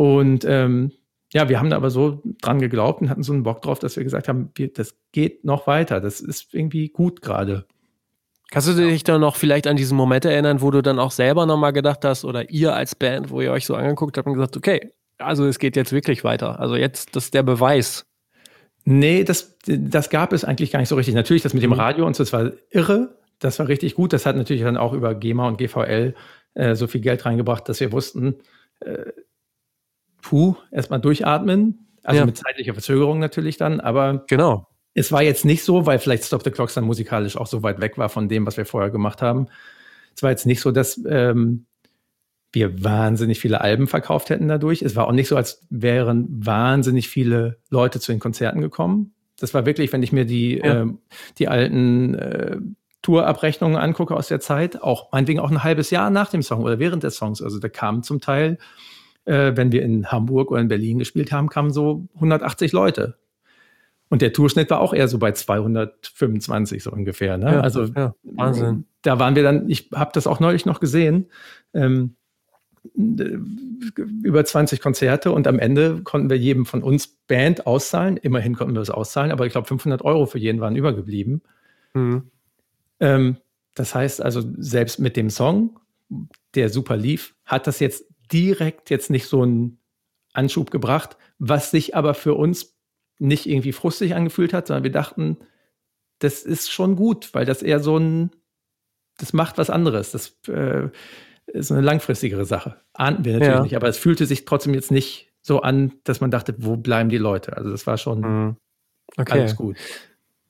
Speaker 2: Und ähm, ja, wir haben da aber so dran geglaubt und hatten so einen Bock drauf, dass wir gesagt haben, wir, das geht noch weiter. Das ist irgendwie gut gerade.
Speaker 1: Kannst du dich dann noch vielleicht an diesen Moment erinnern, wo du dann auch selber nochmal gedacht hast oder ihr als Band, wo ihr euch so angeguckt habt und gesagt, okay, also es geht jetzt wirklich weiter. Also jetzt, das ist der Beweis.
Speaker 2: Nee, das, das gab es eigentlich gar nicht so richtig. Natürlich, das mit dem mhm. Radio und so, das war irre. Das war richtig gut. Das hat natürlich dann auch über GEMA und GVL äh, so viel Geld reingebracht, dass wir wussten, äh, puh, erstmal durchatmen. Also ja. mit zeitlicher Verzögerung natürlich dann, aber
Speaker 1: genau.
Speaker 2: es war jetzt nicht so, weil vielleicht Stop the Clocks dann musikalisch auch so weit weg war von dem, was wir vorher gemacht haben. Es war jetzt nicht so, dass ähm, wir wahnsinnig viele Alben verkauft hätten dadurch. Es war auch nicht so, als wären wahnsinnig viele Leute zu den Konzerten gekommen. Das war wirklich, wenn ich mir die, ja. äh, die alten äh, Tourabrechnungen angucke aus der Zeit, auch meinetwegen auch ein halbes Jahr nach dem Song oder während des Songs. Also da kamen zum Teil, äh, wenn wir in Hamburg oder in Berlin gespielt haben, kamen so 180 Leute. Und der Tourschnitt war auch eher so bei 225 so ungefähr. Ne? Ja, also ja, Wahnsinn. Da waren wir dann, ich habe das auch neulich noch gesehen. Ähm, über 20 Konzerte und am Ende konnten wir jedem von uns Band auszahlen. Immerhin konnten wir es auszahlen, aber ich glaube 500 Euro für jeden waren übergeblieben. Mhm. Ähm, das heißt also, selbst mit dem Song, der super lief, hat das jetzt direkt jetzt nicht so einen Anschub gebracht, was sich aber für uns nicht irgendwie frustig angefühlt hat, sondern wir dachten, das ist schon gut, weil das eher so ein, das macht was anderes. Das äh, ist eine langfristigere Sache. Ahnten wir natürlich ja. nicht, aber es fühlte sich trotzdem jetzt nicht so an, dass man dachte, wo bleiben die Leute? Also das war schon mhm. okay. alles gut.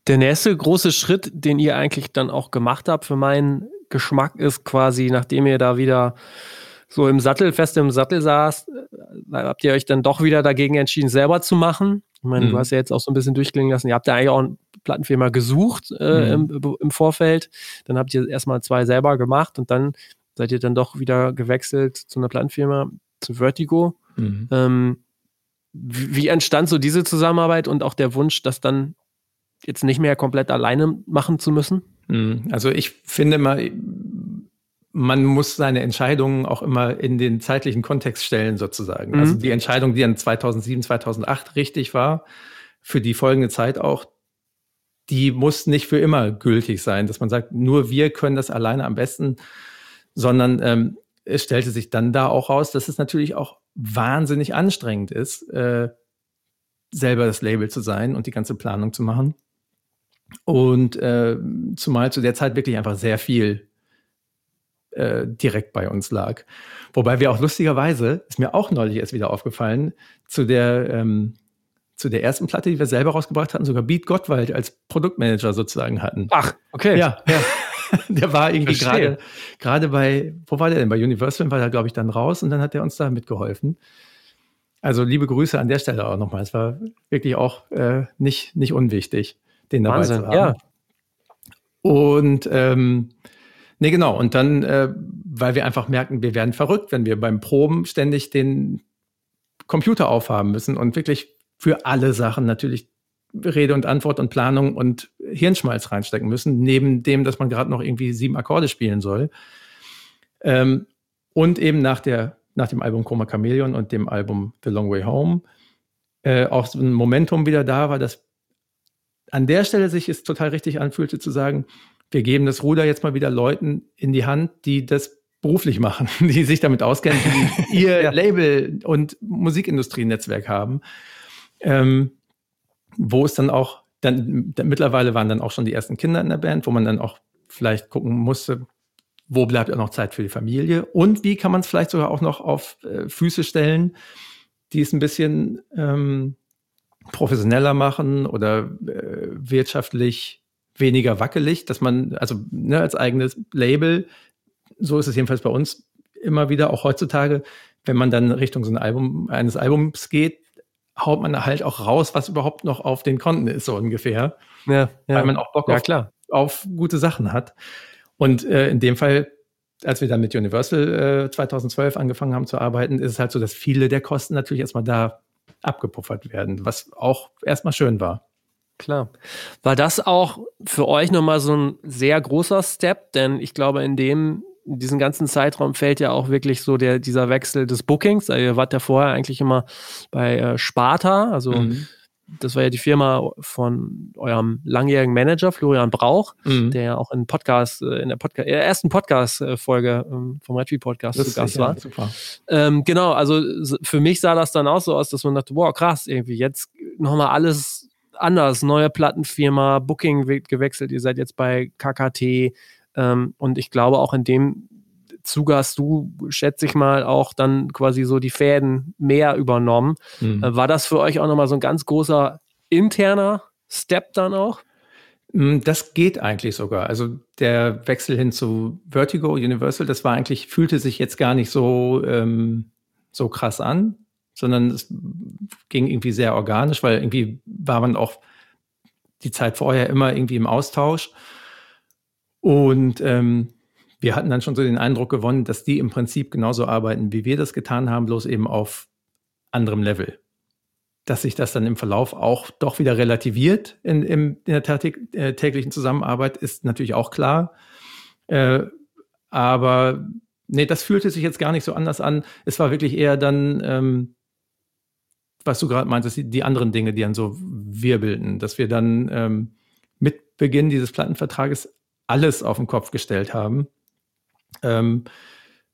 Speaker 1: Der nächste große Schritt, den ihr eigentlich dann auch gemacht habt für meinen Geschmack, ist quasi, nachdem ihr da wieder so im Sattel, fest im Sattel saßt, äh, habt ihr euch dann doch wieder dagegen entschieden, selber zu machen. Ich meine, mhm. du hast ja jetzt auch so ein bisschen durchklingen lassen. Ihr habt ja eigentlich auch eine Plattenfirma gesucht äh, mhm. im, im, Vorfeld. Dann habt ihr erstmal zwei selber gemacht und dann seid ihr dann doch wieder gewechselt zu einer Plattenfirma, zu Vertigo. Mhm. Ähm, wie, wie entstand so diese Zusammenarbeit und auch der Wunsch, das dann jetzt nicht mehr komplett alleine machen zu müssen?
Speaker 2: Mhm. Also ich finde mal, man muss seine Entscheidungen auch immer in den zeitlichen Kontext stellen, sozusagen. Also mhm. Also die Entscheidung, die dann 2007, 2008 richtig war, für die folgende Zeit auch, die muss nicht für immer gültig sein, dass man sagt, nur wir können das alleine am besten sondern ähm, es stellte sich dann da auch raus, dass es natürlich auch wahnsinnig anstrengend ist, äh, selber das Label zu sein und die ganze Planung zu machen. Und äh, zumal zu der Zeit wirklich einfach sehr viel äh, direkt bei uns lag. Wobei wir auch lustigerweise, ist mir auch neulich erst wieder aufgefallen, zu der, ähm, zu der ersten Platte, die wir selber rausgebracht hatten, sogar Beat Gottwald als Produktmanager sozusagen hatten.
Speaker 1: Ach, okay.
Speaker 2: Ja, ja. der war irgendwie gerade gerade bei, wo war der denn? Bei Universal war er, glaube ich, dann raus und dann hat er uns da mitgeholfen. Also liebe Grüße an der Stelle auch nochmal. Es war wirklich auch äh, nicht, nicht unwichtig, den dabei Wahnsinn, zu haben. Ja. Und ähm, nee, genau. Und dann, äh, weil wir einfach merken, wir werden verrückt, wenn wir beim Proben ständig den Computer aufhaben müssen und wirklich für alle Sachen natürlich Rede und Antwort und Planung und Hirnschmalz reinstecken müssen, neben dem, dass man gerade noch irgendwie sieben Akkorde spielen soll. Ähm, und eben nach, der, nach dem Album Chroma Chameleon und dem Album The Long Way Home äh, auch so ein Momentum wieder da war, dass an der Stelle sich es total richtig anfühlte zu sagen, wir geben das Ruder jetzt mal wieder Leuten in die Hand, die das beruflich machen, die sich damit auskennen, die ihr ja. Label- und Musikindustrienetzwerk haben. Ähm, wo es dann auch, dann, dann, mittlerweile waren dann auch schon die ersten Kinder in der Band, wo man dann auch vielleicht gucken musste, wo bleibt auch noch Zeit für die Familie und wie kann man es vielleicht sogar auch noch auf äh, Füße stellen, die es ein bisschen ähm, professioneller machen oder äh, wirtschaftlich weniger wackelig, dass man, also ne, als eigenes Label, so ist es jedenfalls bei uns immer wieder, auch heutzutage, wenn man dann Richtung so ein Album, eines Albums geht, haut man halt auch raus, was überhaupt noch auf den Konten ist, so ungefähr. Ja, ja. Weil man auch Bock
Speaker 1: ja,
Speaker 2: auf,
Speaker 1: klar.
Speaker 2: auf gute Sachen hat. Und äh, in dem Fall, als wir dann mit Universal äh, 2012 angefangen haben zu arbeiten, ist es halt so, dass viele der Kosten natürlich erstmal da abgepuffert werden, was auch erstmal schön war.
Speaker 1: Klar. War das auch für euch nochmal so ein sehr großer Step? Denn ich glaube, in dem in diesen ganzen Zeitraum fällt ja auch wirklich so der, dieser Wechsel des Bookings. Also ihr wart ja vorher eigentlich immer bei äh, Sparta, also mhm. das war ja die Firma von eurem langjährigen Manager Florian Brauch, mhm. der ja auch in Podcast, äh, in der Podcast, in der ersten Podcast-Folge ähm, vom Redtree Podcast das zu Gast war. Super. Ähm, genau, also für mich sah das dann auch so aus, dass man dachte, wow, krass, irgendwie jetzt nochmal alles anders, neue Plattenfirma, Booking wird gewechselt, ihr seid jetzt bei KKT ähm, und ich glaube auch in dem Zuge hast du, schätze ich mal, auch dann quasi so die Fäden mehr übernommen. Mhm. Äh, war das für euch auch nochmal so ein ganz großer interner Step dann auch?
Speaker 2: Mm, das geht eigentlich sogar. Also der Wechsel hin zu Vertigo Universal, das war eigentlich, fühlte sich jetzt gar nicht so, ähm, so krass an, sondern es ging irgendwie sehr organisch, weil irgendwie war man auch die Zeit vorher immer irgendwie im Austausch. Und ähm, wir hatten dann schon so den Eindruck gewonnen, dass die im Prinzip genauso arbeiten, wie wir das getan haben, bloß eben auf anderem Level. Dass sich das dann im Verlauf auch doch wieder relativiert in, in, der äh, täglichen Zusammenarbeit, ist natürlich auch klar. Äh, aber nee, das fühlte sich jetzt gar nicht so anders an. Es war wirklich eher dann, ähm, was du gerade meintest, die, die, anderen Dinge, die dann so wirbelten, dass wir dann ähm, mit Beginn dieses Plattenvertrages alles auf den Kopf gestellt haben ähm,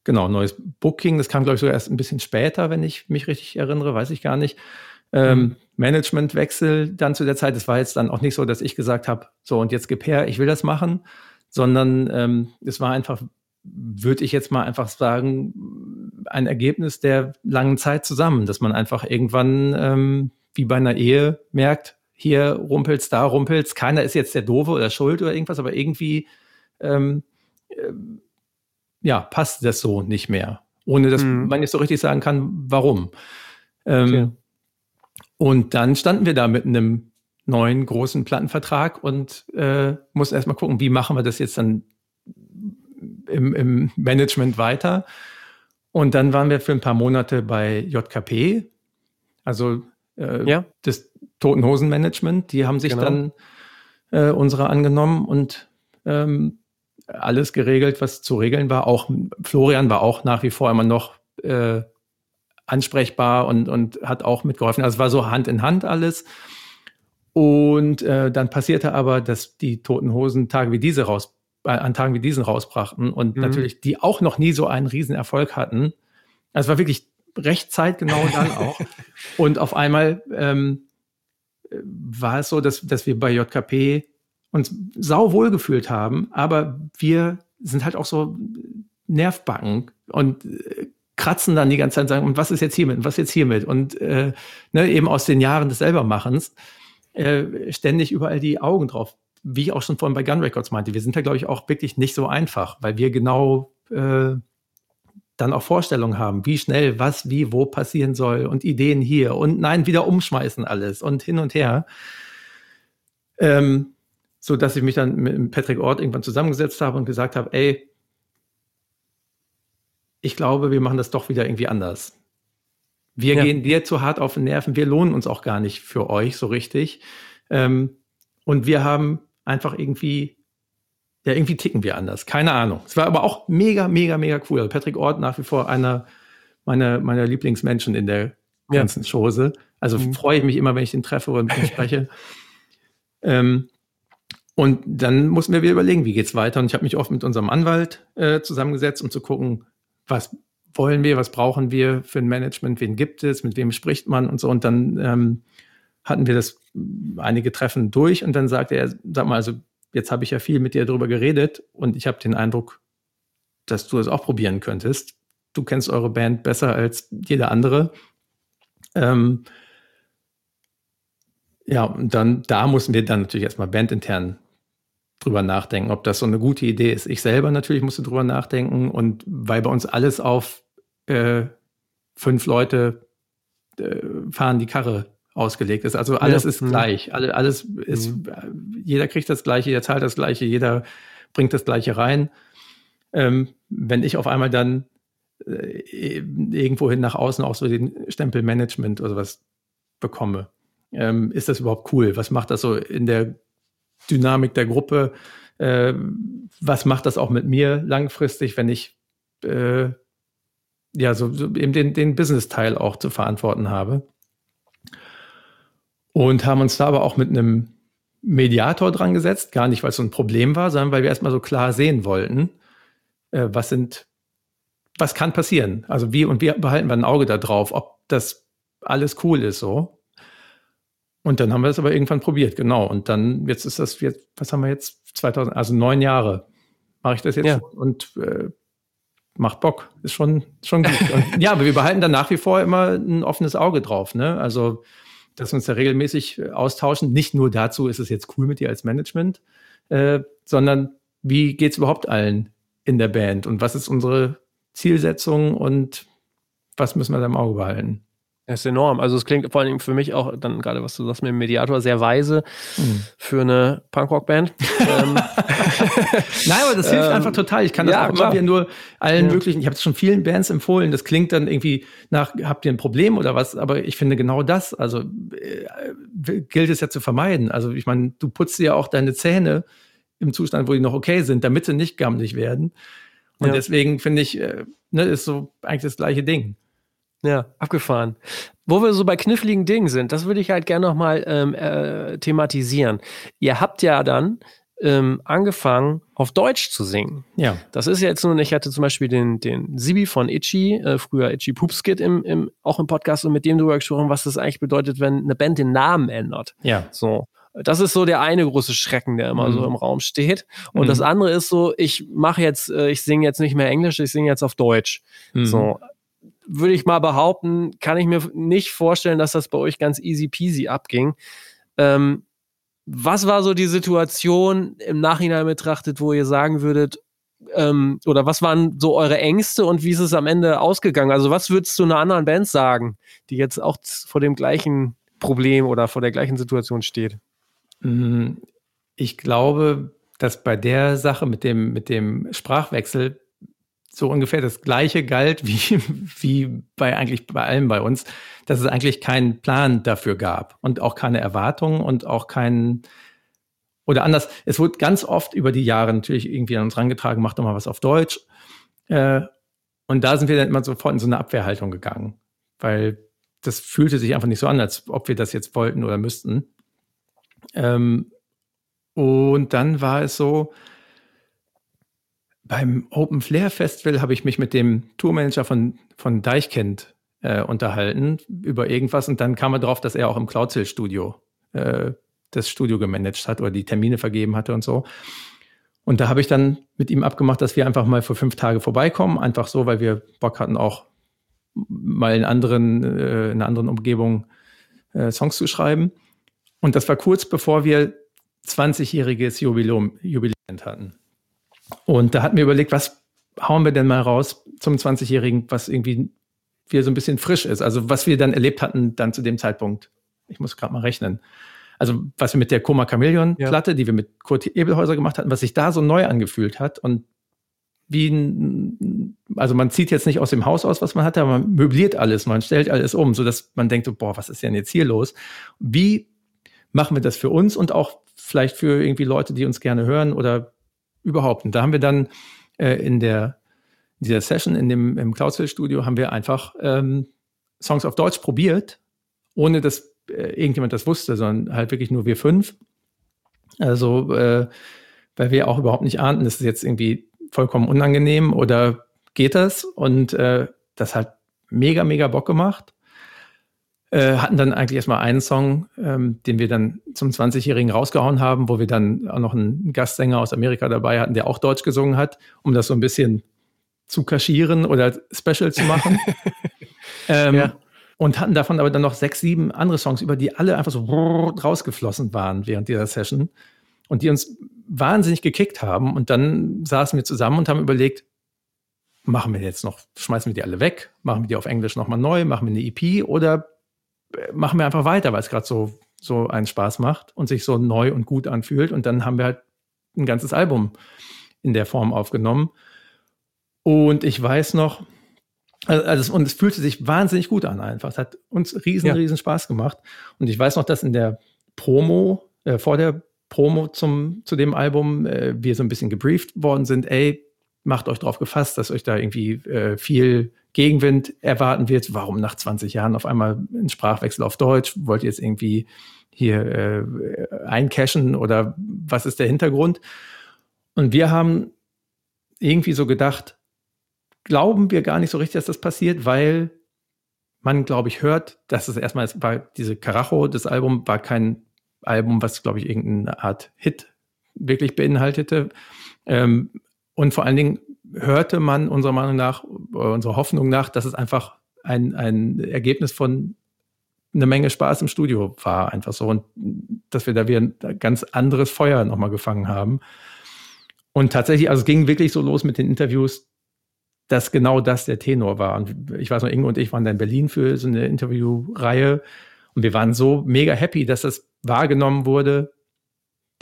Speaker 2: genau, neues Booking, das kam, glaube ich, sogar erst ein bisschen später, wenn ich mich richtig erinnere, weiß ich gar nicht. Ähm, mhm. Managementwechsel dann zu der Zeit. Es war jetzt dann auch nicht so, dass ich gesagt habe, so und jetzt gib her, ich will das machen, sondern ähm, es war einfach, würde ich jetzt mal einfach sagen, ein Ergebnis der langen Zeit zusammen, dass man einfach irgendwann ähm, wie bei einer Ehe merkt, hier rumpelt's, da rumpelt's, keiner ist jetzt der Doofe oder schuld oder irgendwas, aber irgendwie ähm, äh, ja, passt das so nicht mehr. Ohne dass mhm. man jetzt so richtig sagen kann, warum. Ähm. Und dann standen wir da mit einem neuen großen Plattenvertrag und äh, mussten erstmal gucken, wie machen wir das jetzt dann im, im Management weiter. Und dann waren wir für ein paar Monate bei JKP, also äh, ja. das Toten Hosen Management. Die haben sich genau. dann äh, unsere angenommen und ähm, alles geregelt, was zu regeln war. Auch Florian war auch nach wie vor immer noch äh, ansprechbar und, und hat auch mitgeholfen. Also es war so Hand in Hand alles. Und äh, dann passierte aber, dass die Toten Hosen Tage wie diese raus, an Tagen wie diesen rausbrachten und mhm. natürlich die auch noch nie so einen Riesenerfolg hatten. Also es war wirklich recht zeitgenau dann auch. und auf einmal ähm, war es so, dass, dass wir bei JKP uns sau wohl gefühlt haben, aber wir sind halt auch so Nervbacken und äh, kratzen dann die ganze Zeit und sagen, und was ist jetzt hiermit, und was ist jetzt hiermit? Und äh, ne, eben aus den Jahren des Selbermachens äh, ständig überall die Augen drauf. Wie ich auch schon vorhin bei Gun Records meinte, wir sind da, glaube ich, auch wirklich nicht so einfach, weil wir genau äh, dann auch Vorstellungen haben, wie schnell was, wie, wo passieren soll und Ideen hier und nein, wieder umschmeißen alles und hin und her. Ähm, so dass ich mich dann mit Patrick Ort irgendwann zusammengesetzt habe und gesagt habe, ey, ich glaube, wir machen das doch wieder irgendwie anders. Wir ja. gehen dir zu hart auf den Nerven, wir lohnen uns auch gar nicht für euch so richtig. Ähm, und wir haben einfach irgendwie, ja, irgendwie ticken wir anders. Keine Ahnung. Es war aber auch mega, mega, mega cool. Also Patrick Ort nach wie vor einer meiner, meiner Lieblingsmenschen in der ganzen ja. Chose. Also mhm. freue ich mich immer, wenn ich den treffe oder mit ihm spreche. ähm, und dann mussten wir wieder überlegen, wie geht's weiter. Und ich habe mich oft mit unserem Anwalt äh, zusammengesetzt, um zu gucken, was wollen wir, was brauchen wir für ein Management, wen gibt es, mit wem spricht man und so. Und dann ähm, hatten wir das einige Treffen durch und dann sagte er, sag mal, also jetzt habe ich ja viel mit dir darüber geredet und ich habe den Eindruck, dass du es auch probieren könntest. Du kennst eure Band besser als jeder andere. Ähm, ja, und dann, da mussten wir dann natürlich erstmal bandintern drüber nachdenken, ob das so eine gute Idee ist. Ich selber natürlich musste drüber nachdenken und weil bei uns alles auf äh, fünf Leute äh, fahren die Karre ausgelegt ist. Also alles ja. ist mhm. gleich. Alle, alles ist, mhm. jeder kriegt das Gleiche, jeder zahlt das Gleiche, jeder bringt das Gleiche rein. Ähm, wenn ich auf einmal dann äh, irgendwohin nach außen auch so den Stempel Management oder was bekomme, ähm, ist das überhaupt cool? Was macht das so in der Dynamik der Gruppe. Äh, was macht das auch mit mir langfristig, wenn ich äh, ja so, so, eben den, den Business-Teil auch zu verantworten habe? Und haben uns da aber auch mit einem Mediator dran gesetzt, gar nicht, weil es so ein Problem war, sondern weil wir erstmal so klar sehen wollten, äh, was sind, was kann passieren. Also wie und wie behalten wir ein Auge da drauf, ob das alles cool ist so. Und dann haben wir das aber irgendwann probiert, genau. Und dann, jetzt ist das, jetzt, was haben wir jetzt? 2000, also neun Jahre mache ich das jetzt ja. und äh, macht Bock. Ist schon, schon gut. Und, ja, aber wir behalten dann nach wie vor immer ein offenes Auge drauf. Ne? Also dass wir uns da regelmäßig äh, austauschen. Nicht nur dazu, ist es jetzt cool mit dir als Management, äh, sondern wie geht es überhaupt allen in der Band und was ist unsere Zielsetzung und was müssen wir da im Auge behalten?
Speaker 1: Das ist enorm. Also es klingt vor allem für mich auch dann gerade, was du sagst mit dem Mediator, sehr weise mhm. für eine Punkrock-Band. ähm.
Speaker 2: Nein, aber das hilft ähm, einfach total. Ich kann das ja, auch immer wieder nur allen ja. möglichen, ich habe es schon vielen Bands empfohlen, das klingt dann irgendwie nach, habt ihr ein Problem oder was? Aber ich finde genau das, also äh, gilt es ja zu vermeiden. Also ich meine, du putzt ja auch deine Zähne im Zustand, wo die noch okay sind, damit sie nicht gammelig werden. Und ja. deswegen finde ich, äh, ne, ist so eigentlich das gleiche Ding.
Speaker 1: Ja, abgefahren. Wo wir so bei kniffligen Dingen sind, das würde ich halt gerne nochmal ähm, äh, thematisieren. Ihr habt ja dann ähm, angefangen, auf Deutsch zu singen.
Speaker 2: Ja.
Speaker 1: Das ist jetzt nun, ich hatte zum Beispiel den, den Sibi von Itchy, äh, früher Itchy Poopskit, im, im, auch im Podcast und mit dem drüber gesprochen, was das eigentlich bedeutet, wenn eine Band den Namen ändert.
Speaker 2: Ja.
Speaker 1: So. Das ist so der eine große Schrecken, der immer mhm. so im Raum steht. Und mhm. das andere ist so, ich mache jetzt, äh, ich singe jetzt nicht mehr Englisch, ich singe jetzt auf Deutsch. Mhm. So würde ich mal behaupten, kann ich mir nicht vorstellen, dass das bei euch ganz easy peasy abging. Ähm, was war so die Situation im Nachhinein betrachtet, wo ihr sagen würdet, ähm, oder was waren so eure Ängste und wie ist es am Ende ausgegangen? Also was würdest du einer anderen Band sagen, die jetzt auch vor dem gleichen Problem oder vor der gleichen Situation steht?
Speaker 2: Mm, ich glaube, dass bei der Sache mit dem, mit dem Sprachwechsel so ungefähr das Gleiche galt wie, wie bei eigentlich bei allem bei uns, dass es eigentlich keinen Plan dafür gab und auch keine Erwartungen und auch keinen, oder anders, es wurde ganz oft über die Jahre natürlich irgendwie an uns rangetragen, mach doch mal was auf Deutsch. Äh, und da sind wir dann immer sofort in so eine Abwehrhaltung gegangen, weil das fühlte sich einfach nicht so an, als ob wir das jetzt wollten oder müssten. Ähm, und dann war es so, beim Open Flair Festival habe ich mich mit dem Tourmanager von, von Deichkind äh, unterhalten über irgendwas und dann kam er drauf, dass er auch im Cloudzill Studio äh, das Studio gemanagt hat oder die Termine vergeben hatte und so. Und da habe ich dann mit ihm abgemacht, dass wir einfach mal für fünf Tage vorbeikommen, einfach so, weil wir Bock hatten, auch mal in anderen, äh, in einer anderen Umgebung äh, Songs zu schreiben. Und das war kurz bevor wir 20-jähriges Jubiläum, Jubiläum hatten. Und da hatten wir überlegt, was hauen wir denn mal raus zum 20-Jährigen, was irgendwie wieder so ein bisschen frisch ist. Also was wir dann erlebt hatten dann zu dem Zeitpunkt. Ich muss gerade mal rechnen. Also was wir mit der Koma Chameleon Platte, ja. die wir mit Kurt Ebelhäuser gemacht hatten, was sich da so neu angefühlt hat und wie also man zieht jetzt nicht aus dem Haus aus, was man hatte, aber man möbliert alles, man stellt alles um, so dass man denkt, so, boah, was ist denn jetzt hier los? Wie machen wir das für uns und auch vielleicht für irgendwie Leute, die uns gerne hören oder überhaupt. Und da haben wir dann äh, in der in dieser Session in dem im Cloudfill Studio haben wir einfach ähm, Songs auf Deutsch probiert, ohne dass äh, irgendjemand das wusste, sondern halt wirklich nur wir fünf. Also äh, weil wir auch überhaupt nicht ahnten, ist es jetzt irgendwie vollkommen unangenehm oder geht das? Und äh, das hat mega, mega Bock gemacht. Äh, hatten dann eigentlich erstmal einen Song, ähm, den wir dann zum 20-Jährigen rausgehauen haben, wo wir dann auch noch einen Gastsänger aus Amerika dabei hatten, der auch Deutsch gesungen hat, um das so ein bisschen zu kaschieren oder special zu machen. ähm, ja. Und hatten davon aber dann noch sechs, sieben andere Songs, über die alle einfach so rausgeflossen waren während dieser Session und die uns wahnsinnig gekickt haben. Und dann saßen wir zusammen und haben überlegt, machen wir jetzt noch, schmeißen wir die alle weg, machen wir die auf Englisch nochmal neu, machen wir eine EP oder machen wir einfach weiter, weil es gerade so, so einen Spaß macht und sich so neu und gut anfühlt. Und dann haben wir halt ein ganzes Album in der Form aufgenommen. Und ich weiß noch, also, und es fühlte sich wahnsinnig gut an einfach. Es hat uns riesen, ja. riesen Spaß gemacht. Und ich weiß noch, dass in der Promo, äh, vor der Promo zum, zu dem Album, äh, wir so ein bisschen gebrieft worden sind, ey, macht euch darauf gefasst, dass euch da irgendwie äh, viel Gegenwind erwarten wird. Warum nach 20 Jahren auf einmal ein Sprachwechsel auf Deutsch? Wollt ihr jetzt irgendwie hier äh, eincashen oder was ist der Hintergrund? Und wir haben irgendwie so gedacht, glauben wir gar nicht so richtig, dass das passiert, weil man, glaube ich, hört, dass es erstmal war, diese Carajo, das Album war kein Album, was, glaube ich, irgendeine Art Hit wirklich beinhaltete. Ähm, und vor allen Dingen hörte man unserer Meinung nach, äh, unserer Hoffnung nach, dass es einfach ein, ein Ergebnis von eine Menge Spaß im Studio war, einfach so. Und dass wir da wieder ein ganz anderes Feuer nochmal gefangen haben. Und tatsächlich, also es ging wirklich so los mit den Interviews, dass genau das der Tenor war. Und ich weiß noch, Inge und ich waren da in Berlin für so eine Interviewreihe. Und wir waren so mega happy, dass das wahrgenommen wurde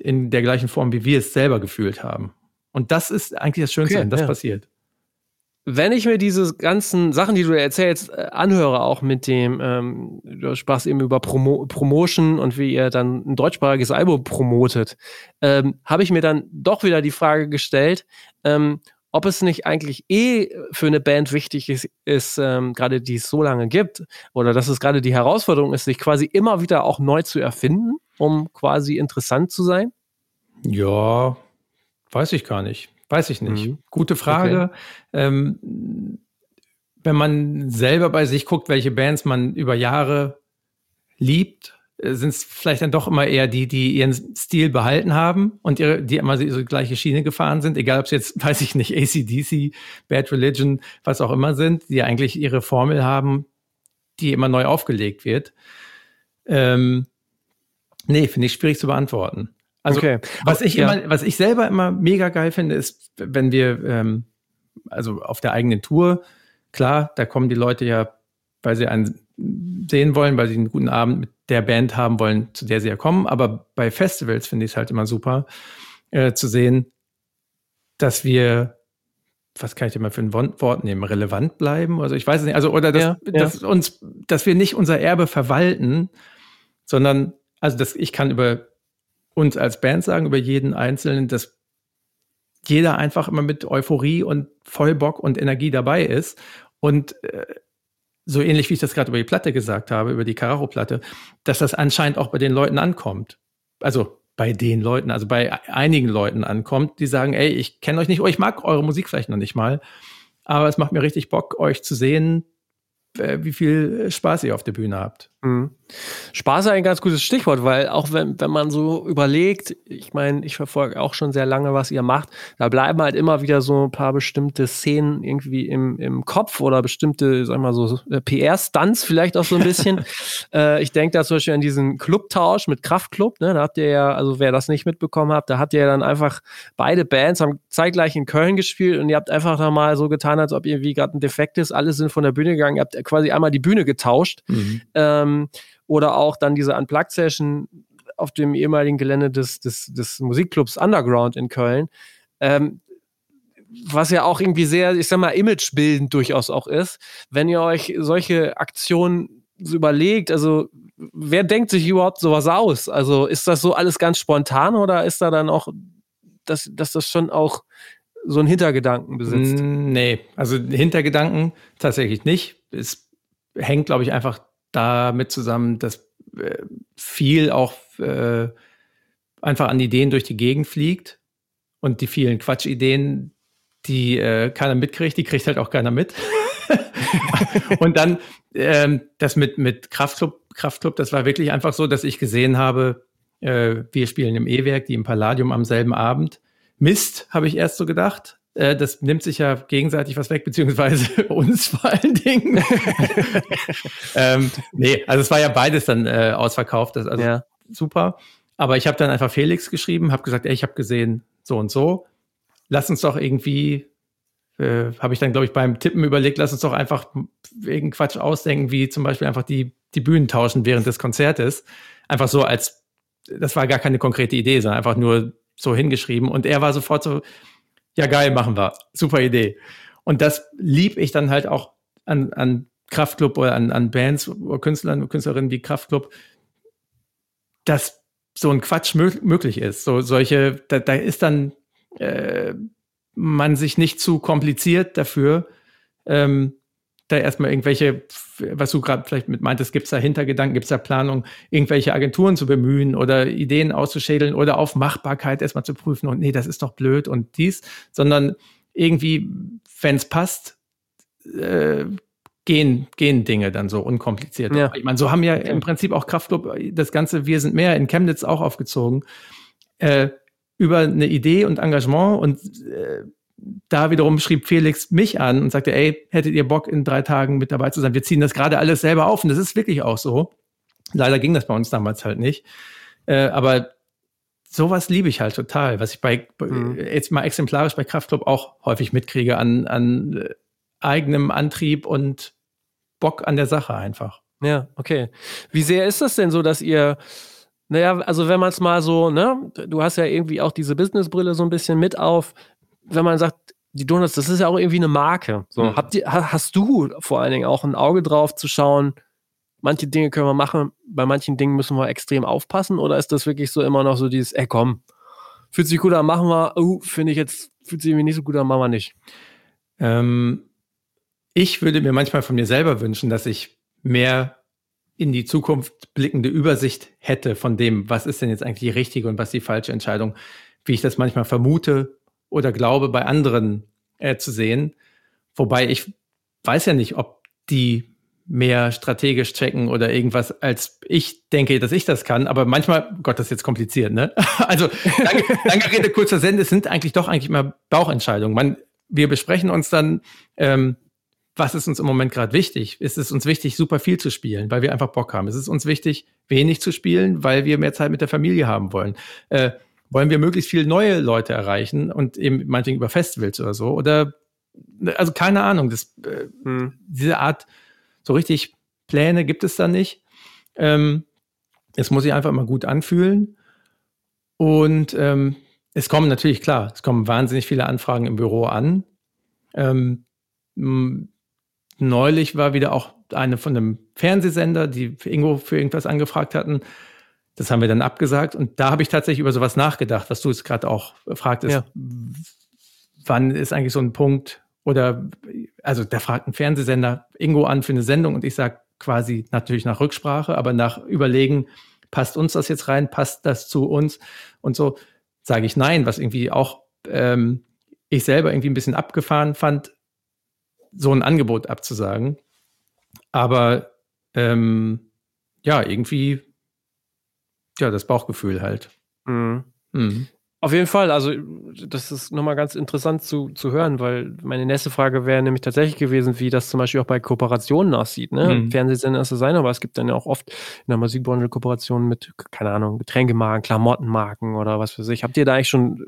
Speaker 2: in der gleichen Form, wie wir es selber gefühlt haben. Und das ist eigentlich das Schönste, okay, wenn das ja. passiert
Speaker 1: wenn ich mir diese ganzen Sachen, die du erzählst, äh, anhöre, auch mit dem, ähm, du sprachst eben über Promo Promotion und wie ihr dann ein deutschsprachiges Album promotet, ähm, habe ich mir dann doch wieder die Frage gestellt, ähm, ob es nicht eigentlich eh für eine Band wichtig ist, ist ähm, gerade die es so lange gibt, oder dass es gerade die Herausforderung ist, sich quasi immer wieder auch neu zu erfinden, um quasi interessant zu sein?
Speaker 2: Ja, weiß ich gar nicht. Weiß ich nicht. Mhm. Gute Frage. Okay. Ähm, wenn man selber bei sich guckt, welche Bands man über Jahre liebt, äh, sind es vielleicht dann doch immer eher die, die ihren Stil behalten haben und ihre, die immer so die gleiche Schiene gefahren sind, egal ob es jetzt, weiß ich nicht, ACDC, Bad Religion, was auch immer sind, die eigentlich ihre Formel haben, die immer neu aufgelegt wird. Ähm, nee, finde ich schwierig zu beantworten. Also okay. was ich ja. immer, was ich selber immer mega geil finde, ist, wenn wir ähm, also auf der eigenen Tour, klar, da kommen die Leute ja, weil sie einen sehen wollen, weil sie einen guten Abend mit der Band haben wollen, zu der sie ja kommen. Aber bei Festivals finde ich es halt immer super äh, zu sehen, dass wir was kann ich denn mal für ein Wort nehmen, relevant bleiben? Also ich weiß es nicht, also oder dass, ja, ja. dass uns, dass wir nicht unser Erbe verwalten, sondern also dass ich kann über uns als Band sagen, über jeden Einzelnen, dass jeder einfach immer mit Euphorie und voll Bock und Energie dabei ist. Und äh, so ähnlich wie ich das gerade über die Platte gesagt habe, über die Carajo-Platte, dass das anscheinend auch bei den Leuten ankommt. Also bei den Leuten, also bei einigen Leuten ankommt, die sagen, ey, ich kenne euch nicht, oh, ich mag eure Musik vielleicht noch nicht mal, aber es macht mir richtig Bock, euch zu sehen, äh, wie viel Spaß ihr auf der Bühne habt.
Speaker 1: Mhm. Spaß ist ein ganz gutes Stichwort, weil auch wenn, wenn man so überlegt, ich meine, ich verfolge auch schon sehr lange, was ihr macht, da bleiben halt immer wieder so ein paar bestimmte Szenen irgendwie im, im Kopf oder bestimmte, sag mal so, äh, PR-Stunts vielleicht auch so ein bisschen. äh, ich denke da zum Beispiel an diesen Clubtausch mit Kraftklub, ne? da habt ihr ja, also wer das nicht mitbekommen hat, da habt ihr ja dann einfach beide Bands haben zeitgleich in Köln gespielt und ihr habt einfach da mal so getan, als ob irgendwie gerade ein Defekt ist, alle sind von der Bühne gegangen, ihr habt quasi einmal die Bühne getauscht. Mhm. Ähm, ähm, oder auch dann diese Unplugged-Session auf dem ehemaligen Gelände des, des, des Musikclubs Underground in Köln. Ähm, was ja auch irgendwie sehr, ich sag mal, imagebildend durchaus auch ist, wenn ihr euch solche Aktionen so überlegt, also wer denkt sich überhaupt sowas aus? Also ist das so alles ganz spontan oder ist da dann auch, dass, dass das schon auch so einen Hintergedanken besitzt?
Speaker 2: Nee, also Hintergedanken tatsächlich nicht. Es hängt, glaube ich, einfach damit zusammen, dass äh, viel auch äh, einfach an Ideen durch die Gegend fliegt und die vielen Quatschideen, die äh, keiner mitkriegt, die kriegt halt auch keiner mit. und dann ähm, das mit, mit Kraftclub, Kraftclub, das war wirklich einfach so, dass ich gesehen habe, äh, wir spielen im E-Werk, die im Palladium am selben Abend. Mist, habe ich erst so gedacht. Äh, das nimmt sich ja gegenseitig was weg, beziehungsweise uns vor allen Dingen. ähm, nee, also es war ja beides dann äh, ausverkauft, das, also ja. super. Aber ich habe dann einfach Felix geschrieben, habe gesagt, ey, ich habe gesehen so und so. Lass uns doch irgendwie, äh, habe ich dann, glaube ich, beim Tippen überlegt, lass uns doch einfach wegen Quatsch ausdenken, wie zum Beispiel einfach die, die Bühnen tauschen während des Konzertes. Einfach so als, das war gar keine konkrete Idee, sondern einfach nur so hingeschrieben. Und er war sofort so, ja geil, machen wir. Super Idee. Und das lieb ich dann halt auch an, an Kraftclub oder an, an Bands oder Künstlern und Künstlerinnen wie Kraftclub, dass so ein Quatsch mö möglich ist. So solche, da, da ist dann äh, man sich nicht zu kompliziert dafür, ähm, da erstmal irgendwelche, was du gerade vielleicht mit meintest, gibt es da Hintergedanken, gibt es da Planung, irgendwelche Agenturen zu bemühen oder Ideen auszuschädeln oder auf Machbarkeit erstmal zu prüfen und nee, das ist doch blöd und dies, sondern irgendwie, wenn es passt, äh, gehen, gehen Dinge dann so unkompliziert. Ja. Ich meine, so haben ja im Prinzip auch Kraftclub das Ganze Wir sind mehr in Chemnitz auch aufgezogen. Äh, über eine Idee und Engagement und äh, da wiederum schrieb Felix mich an und sagte, ey, hättet ihr Bock in drei Tagen mit dabei zu sein? Wir ziehen das gerade alles selber auf und das ist wirklich auch so. Leider ging das bei uns damals halt nicht. Äh, aber sowas liebe ich halt total, was ich bei mhm. jetzt mal exemplarisch bei Kraftclub auch häufig mitkriege an, an äh, eigenem Antrieb und Bock an der Sache einfach.
Speaker 1: Ja, okay. Wie sehr ist das denn so, dass ihr naja, also wenn man es mal so, ne, du hast ja irgendwie auch diese Businessbrille so ein bisschen mit auf wenn man sagt, die Donuts, das ist ja auch irgendwie eine Marke. So, mhm. habt ihr, hast du vor allen Dingen auch ein Auge drauf zu schauen, manche Dinge können wir machen, bei manchen Dingen müssen wir extrem aufpassen? Oder ist das wirklich so immer noch so dieses, ey komm, fühlt sich gut an, machen wir, uh, finde ich jetzt, fühlt sich irgendwie nicht so gut an, machen wir nicht?
Speaker 2: Ähm, ich würde mir manchmal von mir selber wünschen, dass ich mehr in die Zukunft blickende Übersicht hätte von dem, was ist denn jetzt eigentlich die richtige und was die falsche Entscheidung, wie ich das manchmal vermute oder glaube bei anderen äh, zu sehen. Wobei ich weiß ja nicht, ob die mehr strategisch checken oder irgendwas, als ich denke, dass ich das kann. Aber manchmal, Gott, das ist jetzt kompliziert, ne? Also, lange, lange Rede, kurzer Sinn, es sind eigentlich doch eigentlich immer Bauchentscheidungen. Man, wir besprechen uns dann, ähm, was ist uns im Moment gerade wichtig? Ist es uns wichtig, super viel zu spielen, weil wir einfach Bock haben? Ist es uns wichtig, wenig zu spielen, weil wir mehr Zeit mit der Familie haben wollen? Äh, wollen wir möglichst viele neue Leute erreichen und eben meinetwegen über Festivals oder so? Oder also keine Ahnung, das, äh, hm. diese Art, so richtig Pläne gibt es da nicht. Ähm, es muss sich einfach immer gut anfühlen. Und ähm, es kommen natürlich, klar, es kommen wahnsinnig viele Anfragen im Büro an. Ähm, neulich war wieder auch eine von einem Fernsehsender, die Ingo für irgendwas angefragt hatten. Das haben wir dann abgesagt und da habe ich tatsächlich über sowas nachgedacht, was du jetzt gerade auch fragtest. Ja. Wann ist eigentlich so ein Punkt oder also da fragt ein Fernsehsender Ingo an für eine Sendung und ich sage quasi natürlich nach Rücksprache, aber nach Überlegen, passt uns das jetzt rein, passt das zu uns und so sage ich nein, was irgendwie auch ähm, ich selber irgendwie ein bisschen abgefahren fand, so ein Angebot abzusagen. Aber ähm, ja, irgendwie ja, das Bauchgefühl halt. Mhm.
Speaker 1: Mhm. Auf jeden Fall, also das ist nochmal ganz interessant zu, zu hören, weil meine nächste Frage wäre nämlich tatsächlich gewesen, wie das zum Beispiel auch bei Kooperationen aussieht. Ne? Mhm. Fernsehsender ist das sein, aber es gibt dann ja auch oft in der Musikbranche Kooperationen mit, keine Ahnung, Getränkemarken, Klamottenmarken oder was für sich. Habt ihr da eigentlich schon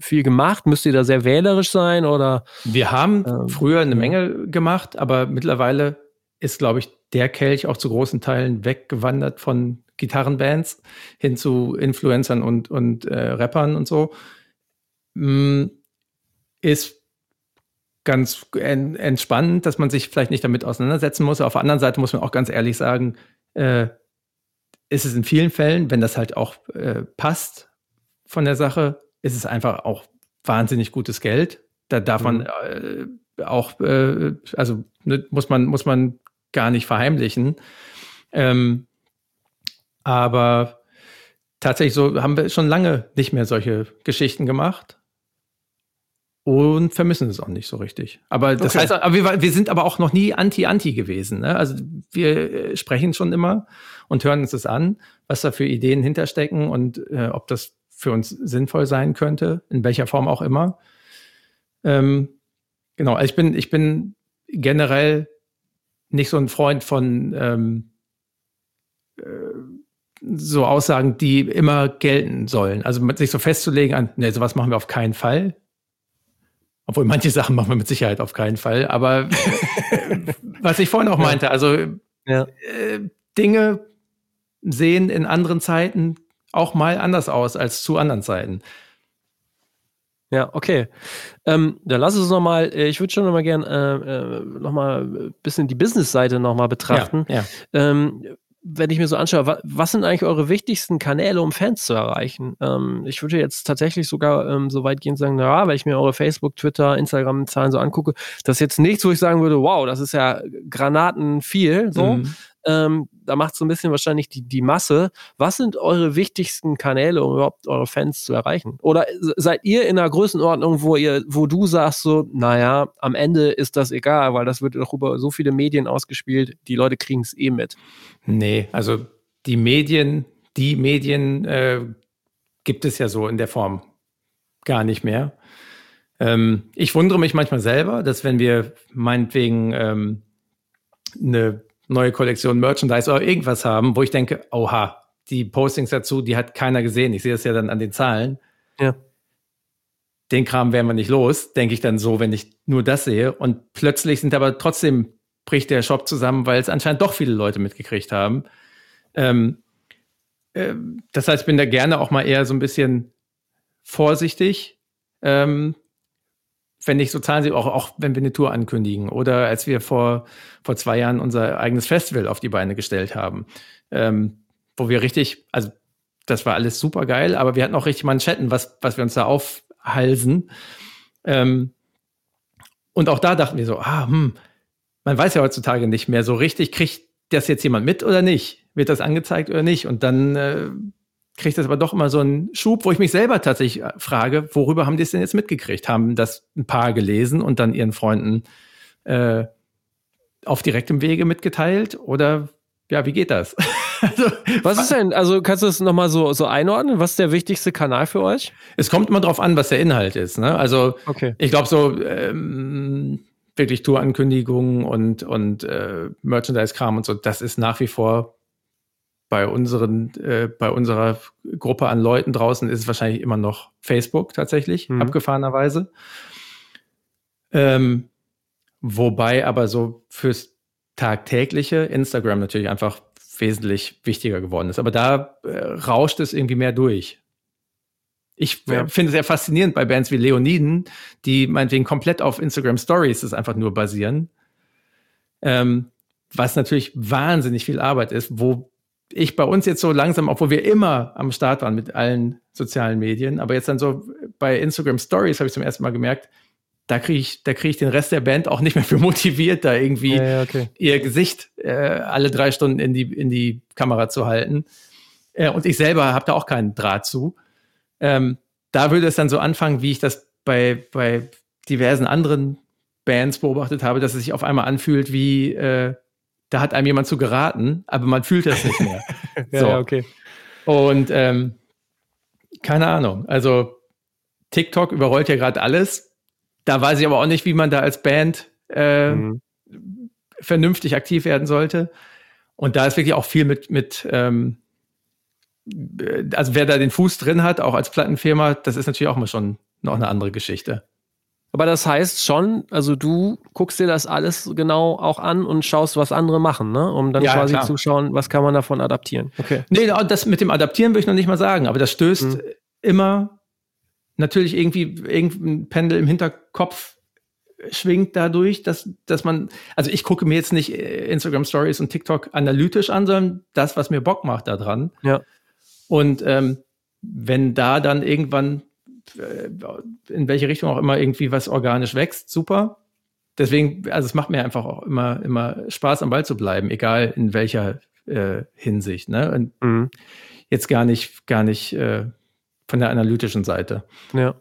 Speaker 1: viel gemacht? Müsst ihr da sehr wählerisch sein oder?
Speaker 2: Wir haben ähm, früher eine Menge gemacht, aber mittlerweile ist, glaube ich, der Kelch auch zu großen Teilen weggewandert von Gitarrenbands hin zu Influencern und, und äh, Rappern und so, mm, ist ganz en entspannend, dass man sich vielleicht nicht damit auseinandersetzen muss. Auf der anderen Seite muss man auch ganz ehrlich sagen, äh, ist es in vielen Fällen, wenn das halt auch äh, passt von der Sache, ist es einfach auch wahnsinnig gutes Geld. Da darf man mhm. äh, auch, äh, also ne, muss man, muss man gar nicht verheimlichen. Ähm, aber tatsächlich so haben wir schon lange nicht mehr solche Geschichten gemacht und vermissen es auch nicht so richtig. Aber das okay. heißt, aber wir, wir, sind aber auch noch nie anti-anti gewesen. Ne? Also wir äh, sprechen schon immer und hören uns das an, was da für Ideen hinterstecken und äh, ob das für uns sinnvoll sein könnte, in welcher Form auch immer. Ähm, genau, also ich bin, ich bin generell nicht so ein Freund von ähm, äh, so Aussagen, die immer gelten sollen. Also sich so festzulegen an, ne, sowas machen wir auf keinen Fall. Obwohl manche Sachen machen wir mit Sicherheit auf keinen Fall. Aber was ich vorhin auch meinte, also ja. äh, Dinge sehen in anderen Zeiten auch mal anders aus als zu anderen Zeiten.
Speaker 1: Ja, okay. Ähm, dann lass uns noch mal, äh, ich würde schon noch mal gern äh, äh, noch mal ein bisschen die Business-Seite noch mal betrachten. Ja, ja. Ähm, wenn ich mir so anschaue, was, was, sind eigentlich eure wichtigsten Kanäle, um Fans zu erreichen? Ähm, ich würde jetzt tatsächlich sogar ähm, so weit gehen sagen, naja, wenn ich mir eure Facebook, Twitter, Instagram-Zahlen so angucke, das ist jetzt nichts, wo ich sagen würde, wow, das ist ja Granaten viel, so. Mhm. Ähm, da macht so ein bisschen wahrscheinlich die, die Masse. Was sind eure wichtigsten Kanäle, um überhaupt eure Fans zu erreichen? Oder seid ihr in einer Größenordnung, wo ihr, wo du sagst so, naja, am Ende ist das egal, weil das wird doch über so viele Medien ausgespielt, die Leute kriegen es eh mit.
Speaker 2: Nee, also die Medien, die Medien äh, gibt es ja so in der Form gar nicht mehr. Ähm, ich wundere mich manchmal selber, dass wenn wir meinetwegen ähm, eine neue Kollektion Merchandise oder irgendwas haben, wo ich denke, oha, die Postings dazu, die hat keiner gesehen. Ich sehe das ja dann an den Zahlen.
Speaker 1: Ja.
Speaker 2: Den Kram wären wir nicht los, denke ich dann so, wenn ich nur das sehe. Und plötzlich sind aber trotzdem bricht der Shop zusammen, weil es anscheinend doch viele Leute mitgekriegt haben. Ähm, äh, das heißt, ich bin da gerne auch mal eher so ein bisschen vorsichtig, ähm, wenn ich so Zahlen sehe, auch, auch wenn wir eine Tour ankündigen oder als wir vor, vor zwei Jahren unser eigenes Festival auf die Beine gestellt haben, ähm, wo wir richtig, also das war alles super geil, aber wir hatten auch richtig Manschetten, was, was wir uns da aufhalsen. Ähm, und auch da dachten wir so, ah, hm, man weiß ja heutzutage nicht mehr so richtig, kriegt das jetzt jemand mit oder nicht? Wird das angezeigt oder nicht? Und dann äh, kriegt das aber doch immer so einen Schub, wo ich mich selber tatsächlich äh, frage, worüber haben die es denn jetzt mitgekriegt? Haben das ein paar gelesen und dann ihren Freunden äh, auf direktem Wege mitgeteilt? Oder ja, wie geht das?
Speaker 1: also, was ist denn, also kannst du es nochmal so, so einordnen? Was ist der wichtigste Kanal für euch?
Speaker 2: Es kommt immer drauf an, was der Inhalt ist. Ne? Also
Speaker 1: okay.
Speaker 2: ich glaube so ähm, wirklich Tourankündigungen und, und äh, Merchandise-Kram und so, das ist nach wie vor bei unseren, äh, bei unserer Gruppe an Leuten draußen ist es wahrscheinlich immer noch Facebook tatsächlich, mhm. abgefahrenerweise. Ähm, wobei aber so fürs tagtägliche Instagram natürlich einfach wesentlich wichtiger geworden ist. Aber da äh, rauscht es irgendwie mehr durch. Ich ja. finde es sehr faszinierend bei Bands wie Leoniden, die meinetwegen komplett auf Instagram Stories das einfach nur basieren. Ähm, was natürlich wahnsinnig viel Arbeit ist, wo ich bei uns jetzt so langsam, obwohl wir immer am Start waren mit allen sozialen Medien, aber jetzt dann so bei Instagram Stories habe ich zum ersten Mal gemerkt, da kriege ich, da kriege ich den Rest der Band auch nicht mehr für motiviert, da irgendwie
Speaker 1: ja, okay.
Speaker 2: ihr Gesicht äh, alle drei Stunden in die, in die Kamera zu halten. Äh, und ich selber habe da auch keinen Draht zu. Ähm, da würde es dann so anfangen, wie ich das bei, bei diversen anderen Bands beobachtet habe, dass es sich auf einmal anfühlt wie äh, da hat einem jemand zu geraten, aber man fühlt das nicht mehr.
Speaker 1: ja, so. ja, okay.
Speaker 2: Und ähm, keine Ahnung, also TikTok überrollt ja gerade alles. Da weiß ich aber auch nicht, wie man da als Band äh, mhm. vernünftig aktiv werden sollte. Und da ist wirklich auch viel mit, mit ähm, also wer da den Fuß drin hat, auch als Plattenfirma, das ist natürlich auch mal schon noch eine andere Geschichte.
Speaker 1: Aber das heißt schon, also du guckst dir das alles genau auch an und schaust, was andere machen, ne? um dann ja, quasi klar. zu schauen, was kann man davon adaptieren.
Speaker 2: Okay. Nee, das mit dem Adaptieren würde ich noch nicht mal sagen, aber das stößt mhm. immer natürlich irgendwie irgendein Pendel im Hinterkopf schwingt dadurch, dass, dass man, also ich gucke mir jetzt nicht Instagram Stories und TikTok analytisch an, sondern das, was mir Bock macht daran.
Speaker 1: Ja.
Speaker 2: Und ähm, wenn da dann irgendwann äh, in welche Richtung auch immer irgendwie was organisch wächst, super. Deswegen, also es macht mir einfach auch immer, immer Spaß, am Ball zu bleiben, egal in welcher äh, Hinsicht. Ne? Und mhm. jetzt gar nicht, gar nicht äh, von der analytischen Seite.
Speaker 1: Ja.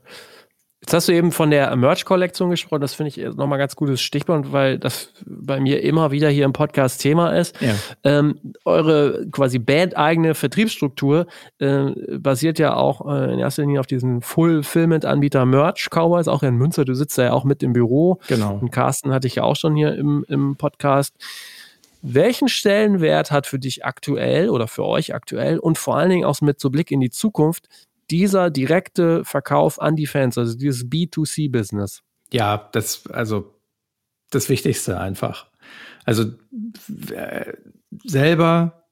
Speaker 1: Jetzt hast du eben von der Merch-Kollektion gesprochen. Das finde ich nochmal ganz gutes Stichwort, weil das bei mir immer wieder hier im Podcast Thema ist.
Speaker 2: Ja.
Speaker 1: Ähm, eure quasi bandeigene Vertriebsstruktur äh, basiert ja auch äh, in erster Linie auf diesem Fulfillment-Anbieter Merch Cowboys, auch in Münster. Du sitzt ja auch mit im Büro.
Speaker 2: Genau.
Speaker 1: Und Carsten hatte ich ja auch schon hier im, im Podcast. Welchen Stellenwert hat für dich aktuell oder für euch aktuell und vor allen Dingen auch mit so Blick in die Zukunft dieser direkte Verkauf an die Fans, also dieses B2C-Business.
Speaker 2: Ja, das, also das Wichtigste einfach. Also äh, selber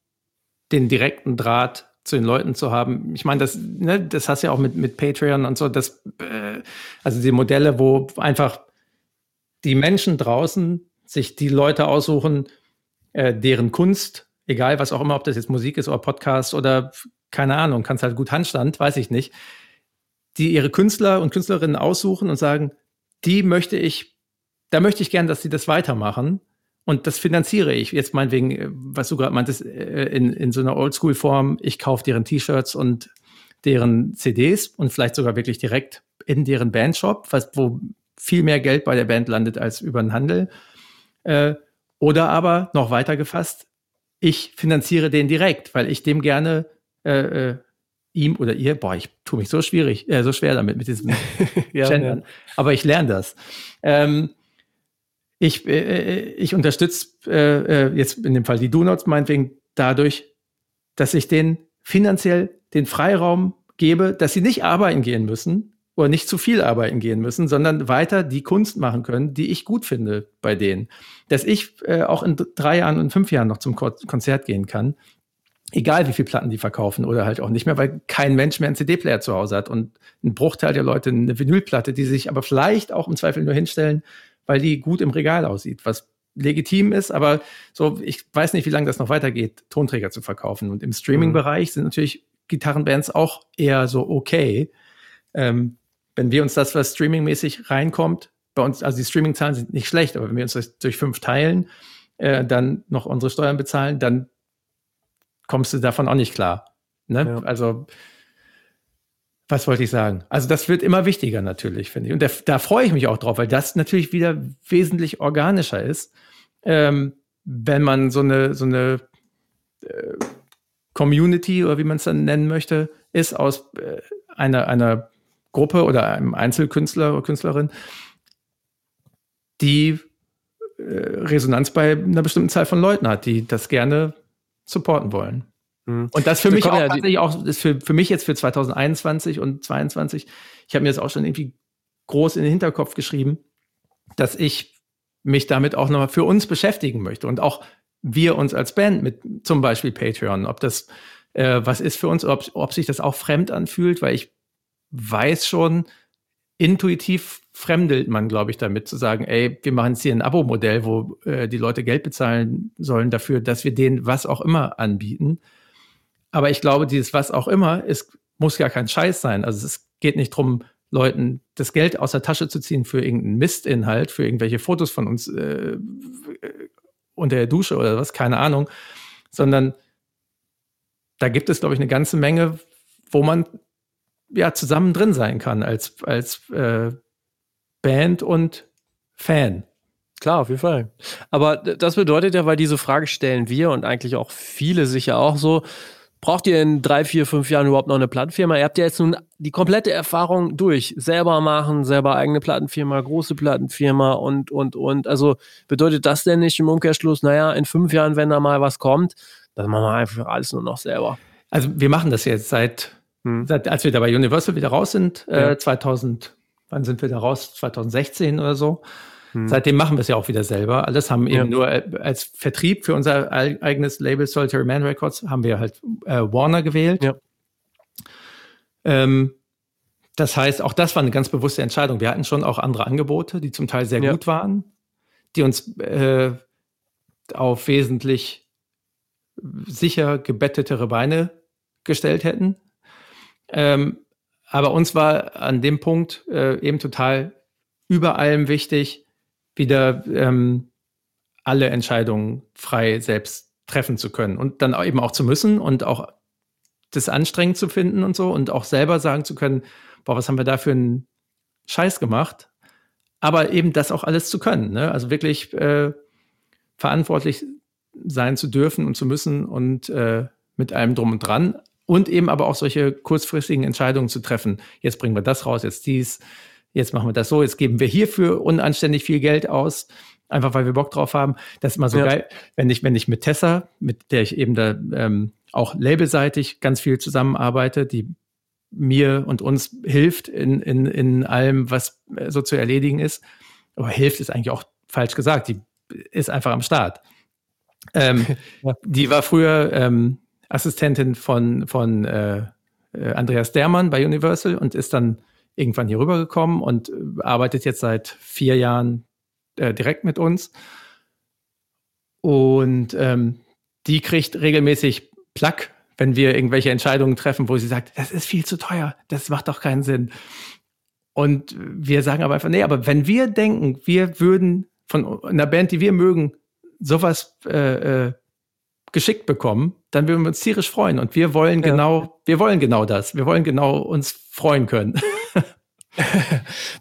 Speaker 2: den direkten Draht zu den Leuten zu haben. Ich meine, das, ne, das hast du ja auch mit, mit Patreon und so, das, äh, also die Modelle, wo einfach die Menschen draußen sich die Leute aussuchen, äh, deren Kunst egal was auch immer, ob das jetzt Musik ist oder Podcast oder keine Ahnung, kannst halt gut Handstand, weiß ich nicht, die ihre Künstler und Künstlerinnen aussuchen und sagen, die möchte ich, da möchte ich gern, dass sie das weitermachen. Und das finanziere ich. Jetzt meinetwegen, äh, was du gerade meintest, äh, in, in so einer Oldschool-Form, ich kaufe deren T-Shirts und deren CDs und vielleicht sogar wirklich direkt in deren Bandshop, was, wo viel mehr Geld bei der Band landet als über den Handel. Äh, oder aber noch weiter gefasst, ich finanziere den direkt, weil ich dem gerne äh, äh, ihm oder ihr, boah, ich tue mich so schwierig, äh, so schwer damit, mit diesem ja, Gendern. Ja. Aber ich lerne das. Ähm, ich, äh, äh ich unterstütze äh, äh, jetzt in dem Fall die Donuts meinetwegen dadurch, dass ich den finanziell den Freiraum gebe, dass sie nicht arbeiten gehen müssen oder nicht zu viel arbeiten gehen müssen, sondern weiter die Kunst machen können, die ich gut finde bei denen. Dass ich äh, auch in drei Jahren und fünf Jahren noch zum Konzert gehen kann egal wie viele Platten die verkaufen oder halt auch nicht mehr, weil kein Mensch mehr einen CD-Player zu Hause hat und ein Bruchteil der Leute eine Vinylplatte, die sich aber vielleicht auch im Zweifel nur hinstellen, weil die gut im Regal aussieht, was legitim ist, aber so, ich weiß nicht, wie lange das noch weitergeht, Tonträger zu verkaufen. Und im Streaming-Bereich sind natürlich Gitarrenbands auch eher so okay. Ähm, wenn wir uns das, was streamingmäßig reinkommt, bei uns, also die Streaming-Zahlen sind nicht schlecht, aber wenn wir uns das durch fünf teilen, äh, dann noch unsere Steuern bezahlen, dann kommst du davon auch nicht klar. Ne? Ja. Also, was wollte ich sagen? Also, das wird immer wichtiger natürlich, finde ich. Und da, da freue ich mich auch drauf, weil das natürlich wieder wesentlich organischer ist, ähm, wenn man so eine, so eine äh, Community oder wie man es dann nennen möchte, ist aus äh, einer, einer Gruppe oder einem Einzelkünstler oder Künstlerin, die äh, Resonanz bei einer bestimmten Zahl von Leuten hat, die das gerne supporten wollen. Mhm. Und das für mich auch ja auch, ist für, für mich jetzt für 2021 und 2022, ich habe mir das auch schon irgendwie groß in den Hinterkopf geschrieben, dass ich mich damit auch nochmal für uns beschäftigen möchte und auch wir uns als Band mit zum Beispiel Patreon, ob das äh, was ist für uns, ob, ob sich das auch fremd anfühlt, weil ich weiß schon, intuitiv fremdelt man, glaube ich, damit zu sagen, ey, wir machen jetzt hier ein Abo-Modell, wo äh, die Leute Geld bezahlen sollen dafür, dass wir denen was auch immer anbieten. Aber ich glaube, dieses was auch immer, es muss gar kein Scheiß sein. Also es geht nicht darum, Leuten das Geld aus der Tasche zu ziehen für irgendeinen Mistinhalt, für irgendwelche Fotos von uns äh, unter der Dusche oder was, keine Ahnung, sondern da gibt es, glaube ich, eine ganze Menge, wo man ja zusammen drin sein kann als, als äh, Band und Fan.
Speaker 1: Klar, auf jeden Fall. Aber das bedeutet ja, weil diese Frage stellen wir und eigentlich auch viele sich ja auch so, braucht ihr in drei, vier, fünf Jahren überhaupt noch eine Plattenfirma? Ihr habt ja jetzt nun die komplette Erfahrung durch. Selber machen, selber eigene Plattenfirma, große Plattenfirma und, und, und. Also bedeutet das denn nicht im Umkehrschluss, naja, in fünf Jahren, wenn da mal was kommt, dann machen wir einfach alles nur noch selber.
Speaker 2: Also wir machen das jetzt seit hm. Seit, als wir da bei Universal wieder raus sind, äh, ja. äh, 2000, wann sind wir da raus? 2016 oder so. Hm. Seitdem machen wir es ja auch wieder selber. Alles haben ja. eben nur äh, als Vertrieb für unser eigenes Label Solitary Man Records haben wir halt äh, Warner gewählt. Ja. Ähm, das heißt, auch das war eine ganz bewusste Entscheidung. Wir hatten schon auch andere Angebote, die zum Teil sehr ja. gut waren, die uns äh, auf wesentlich sicher gebettetere Beine gestellt hätten. Ähm, aber uns war an dem Punkt äh, eben total über allem wichtig, wieder ähm, alle Entscheidungen frei selbst treffen zu können und dann eben auch zu müssen und auch das anstrengend zu finden und so und auch selber sagen zu können, boah, was haben wir da für einen Scheiß gemacht? Aber eben das auch alles zu können, ne? also wirklich äh, verantwortlich sein zu dürfen und zu müssen und äh, mit allem drum und dran, und eben aber auch solche kurzfristigen Entscheidungen zu treffen. Jetzt bringen wir das raus, jetzt dies, jetzt machen wir das so, jetzt geben wir hierfür unanständig viel Geld aus, einfach weil wir Bock drauf haben. Das ist immer so ja. geil, wenn ich, wenn ich mit Tessa, mit der ich eben da ähm, auch labelseitig ganz viel zusammenarbeite, die mir und uns hilft in, in, in allem, was so zu erledigen ist. Aber hilft ist eigentlich auch falsch gesagt. Die ist einfach am Start. Ähm, ja. Die war früher ähm, Assistentin von, von äh, äh, Andreas Dermann bei Universal und ist dann irgendwann hier rübergekommen und äh, arbeitet jetzt seit vier Jahren äh, direkt mit uns. Und ähm, die kriegt regelmäßig Plack, wenn wir irgendwelche Entscheidungen treffen, wo sie sagt, das ist viel zu teuer, das macht doch keinen Sinn. Und wir sagen aber einfach, nee, aber wenn wir denken, wir würden von einer Band, die wir mögen, sowas äh, äh, geschickt bekommen, dann würden wir uns tierisch freuen. Und wir wollen ja. genau, wir wollen genau das. Wir wollen genau uns freuen können.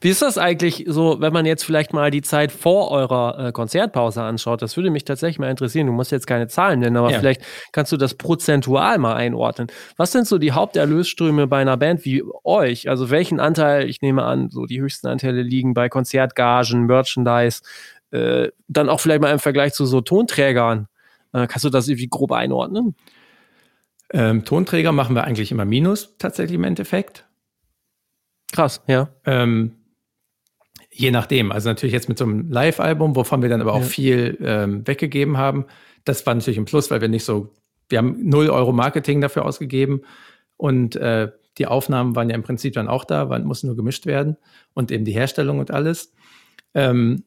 Speaker 1: Wie ist das eigentlich so, wenn man jetzt vielleicht mal die Zeit vor eurer äh, Konzertpause anschaut? Das würde mich tatsächlich mal interessieren. Du musst jetzt keine Zahlen nennen, aber ja. vielleicht kannst du das prozentual mal einordnen. Was sind so die Haupterlösströme bei einer Band wie euch? Also welchen Anteil, ich nehme an, so die höchsten Anteile liegen bei Konzertgagen, Merchandise, äh, dann auch vielleicht mal im Vergleich zu so Tonträgern. Äh, kannst du das irgendwie grob einordnen?
Speaker 2: Ähm, Tonträger machen wir eigentlich immer Minus tatsächlich im Endeffekt.
Speaker 1: Krass, ja. Ähm,
Speaker 2: je nachdem. Also natürlich jetzt mit so einem Live-Album, wovon wir dann aber auch ja. viel ähm, weggegeben haben. Das war natürlich ein Plus, weil wir nicht so, wir haben 0 Euro Marketing dafür ausgegeben und äh, die Aufnahmen waren ja im Prinzip dann auch da, waren, mussten nur gemischt werden und eben die Herstellung und alles. Ähm,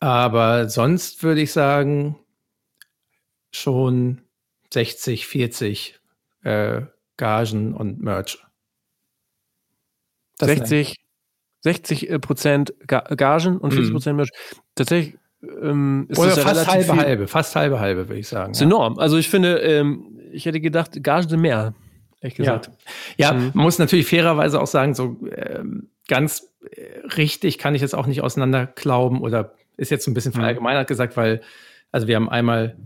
Speaker 2: aber sonst würde ich sagen, schon 60, 40 äh, Gagen und Merch.
Speaker 1: 60, 60 äh, Prozent Gagen und 40 mhm. Prozent Merch. Tatsächlich
Speaker 2: ähm, ist Oder das fast halbe viel. halbe, fast halbe halbe, würde ich sagen.
Speaker 1: Das ist ja. enorm. Also ich finde, ähm, ich hätte gedacht, Gagen sind mehr.
Speaker 2: Ehrlich gesagt. Ja, ja mhm. man muss natürlich fairerweise auch sagen, so ähm, ganz äh, richtig kann ich es auch nicht auseinanderklauben oder ist jetzt ein bisschen mhm. verallgemeinert gesagt, weil, also wir haben einmal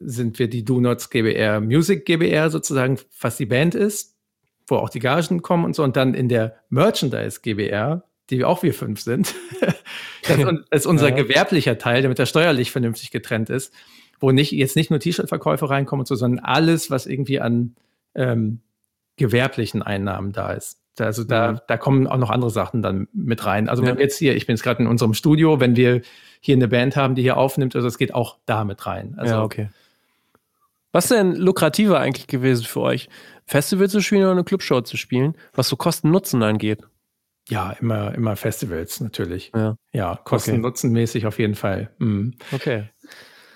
Speaker 2: sind wir die Do Nots GBR Music GBR sozusagen, was die Band ist wo auch die Gagen kommen und so. Und dann in der Merchandise GBR, die auch wir fünf sind, das ist unser ja. gewerblicher Teil, damit er steuerlich vernünftig getrennt ist, wo nicht jetzt nicht nur T-Shirt-Verkäufe reinkommen und so, sondern alles, was irgendwie an ähm, gewerblichen Einnahmen da ist. Also da, mhm. da kommen auch noch andere Sachen dann mit rein. Also ja. wenn wir jetzt hier, ich bin jetzt gerade in unserem Studio, wenn wir hier eine Band haben, die hier aufnimmt, also es geht auch da mit rein. Also,
Speaker 1: ja, okay. Was ist denn lukrativer eigentlich gewesen für euch? Festival zu spielen oder eine Clubshow zu spielen, was so Kosten-Nutzen angeht?
Speaker 2: Ja, immer, immer Festivals natürlich. Ja, ja Kosten-Nutzen-mäßig auf jeden Fall. Mhm.
Speaker 1: Okay.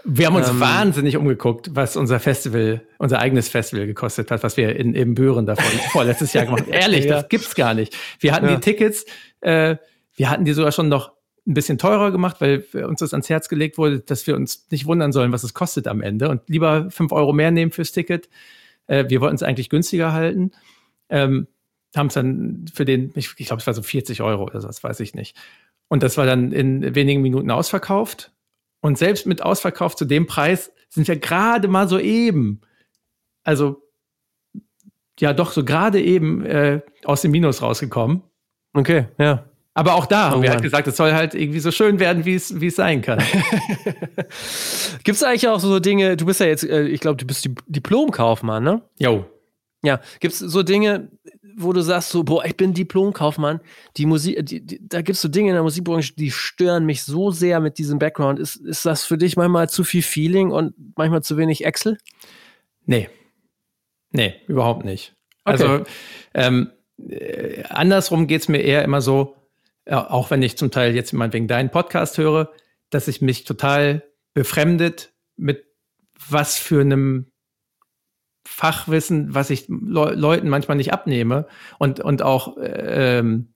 Speaker 2: Wir haben uns ähm, wahnsinnig umgeguckt, was unser Festival, unser eigenes Festival gekostet hat, was wir in Ebenbüren davon vorletztes Jahr gemacht haben. Ehrlich, ja. das gibt's gar nicht. Wir hatten ja. die Tickets, äh, wir hatten die sogar schon noch ein bisschen teurer gemacht, weil uns das ans Herz gelegt wurde, dass wir uns nicht wundern sollen, was es kostet am Ende und lieber fünf Euro mehr nehmen fürs Ticket. Äh, wir wollten es eigentlich günstiger halten. Ähm, haben es dann für den, ich, ich glaube, es war so 40 Euro oder so, das weiß ich nicht. Und das war dann in wenigen Minuten ausverkauft. Und selbst mit Ausverkauf zu dem Preis sind wir gerade mal so eben, also ja doch so gerade eben äh, aus dem Minus rausgekommen.
Speaker 1: Okay, ja.
Speaker 2: Aber auch da haben oh, wir halt gesagt, es soll halt irgendwie so schön werden, wie es, wie es sein kann.
Speaker 1: Gibt es eigentlich auch so Dinge, du bist ja jetzt, äh, ich glaube, du bist Diplomkaufmann, ne?
Speaker 2: Jo.
Speaker 1: Ja, gibt es so Dinge, wo du sagst so, boah, ich bin Diplomkaufmann, die Musik, die, die, da gibt es so Dinge in der Musikbranche, die stören mich so sehr mit diesem Background. Ist, ist das für dich manchmal zu viel Feeling und manchmal zu wenig Excel?
Speaker 2: Nee. Nee, überhaupt nicht. Okay. Also ähm, äh, andersrum geht es mir eher immer so, auch wenn ich zum Teil jetzt meinetwegen deinen Podcast höre, dass ich mich total befremdet mit was für einem Fachwissen, was ich Le Leuten manchmal nicht abnehme und, und auch ähm,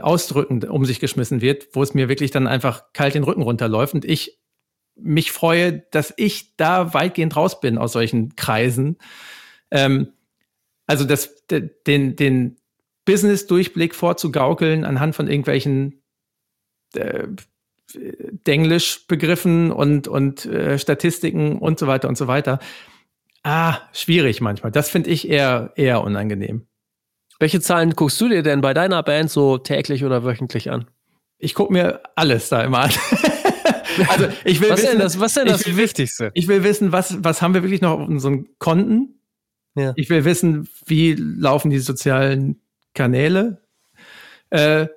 Speaker 2: ausdrückend um sich geschmissen wird, wo es mir wirklich dann einfach kalt den Rücken runterläuft und ich mich freue, dass ich da weitgehend raus bin aus solchen Kreisen. Ähm, also das, den, den, Business-Durchblick vorzugaukeln anhand von irgendwelchen äh, Denglisch-Begriffen und, und äh, Statistiken und so weiter und so weiter. Ah, schwierig manchmal. Das finde ich eher, eher unangenehm.
Speaker 1: Welche Zahlen guckst du dir denn bei deiner Band so täglich oder wöchentlich an?
Speaker 2: Ich gucke mir alles da immer an. also ich will
Speaker 1: was
Speaker 2: wissen,
Speaker 1: denn das, was denn das will, Wichtigste?
Speaker 2: Ich will wissen, was, was haben wir wirklich noch auf unseren Konten? Ja. Ich will wissen, wie laufen die sozialen Kanäle. Äh,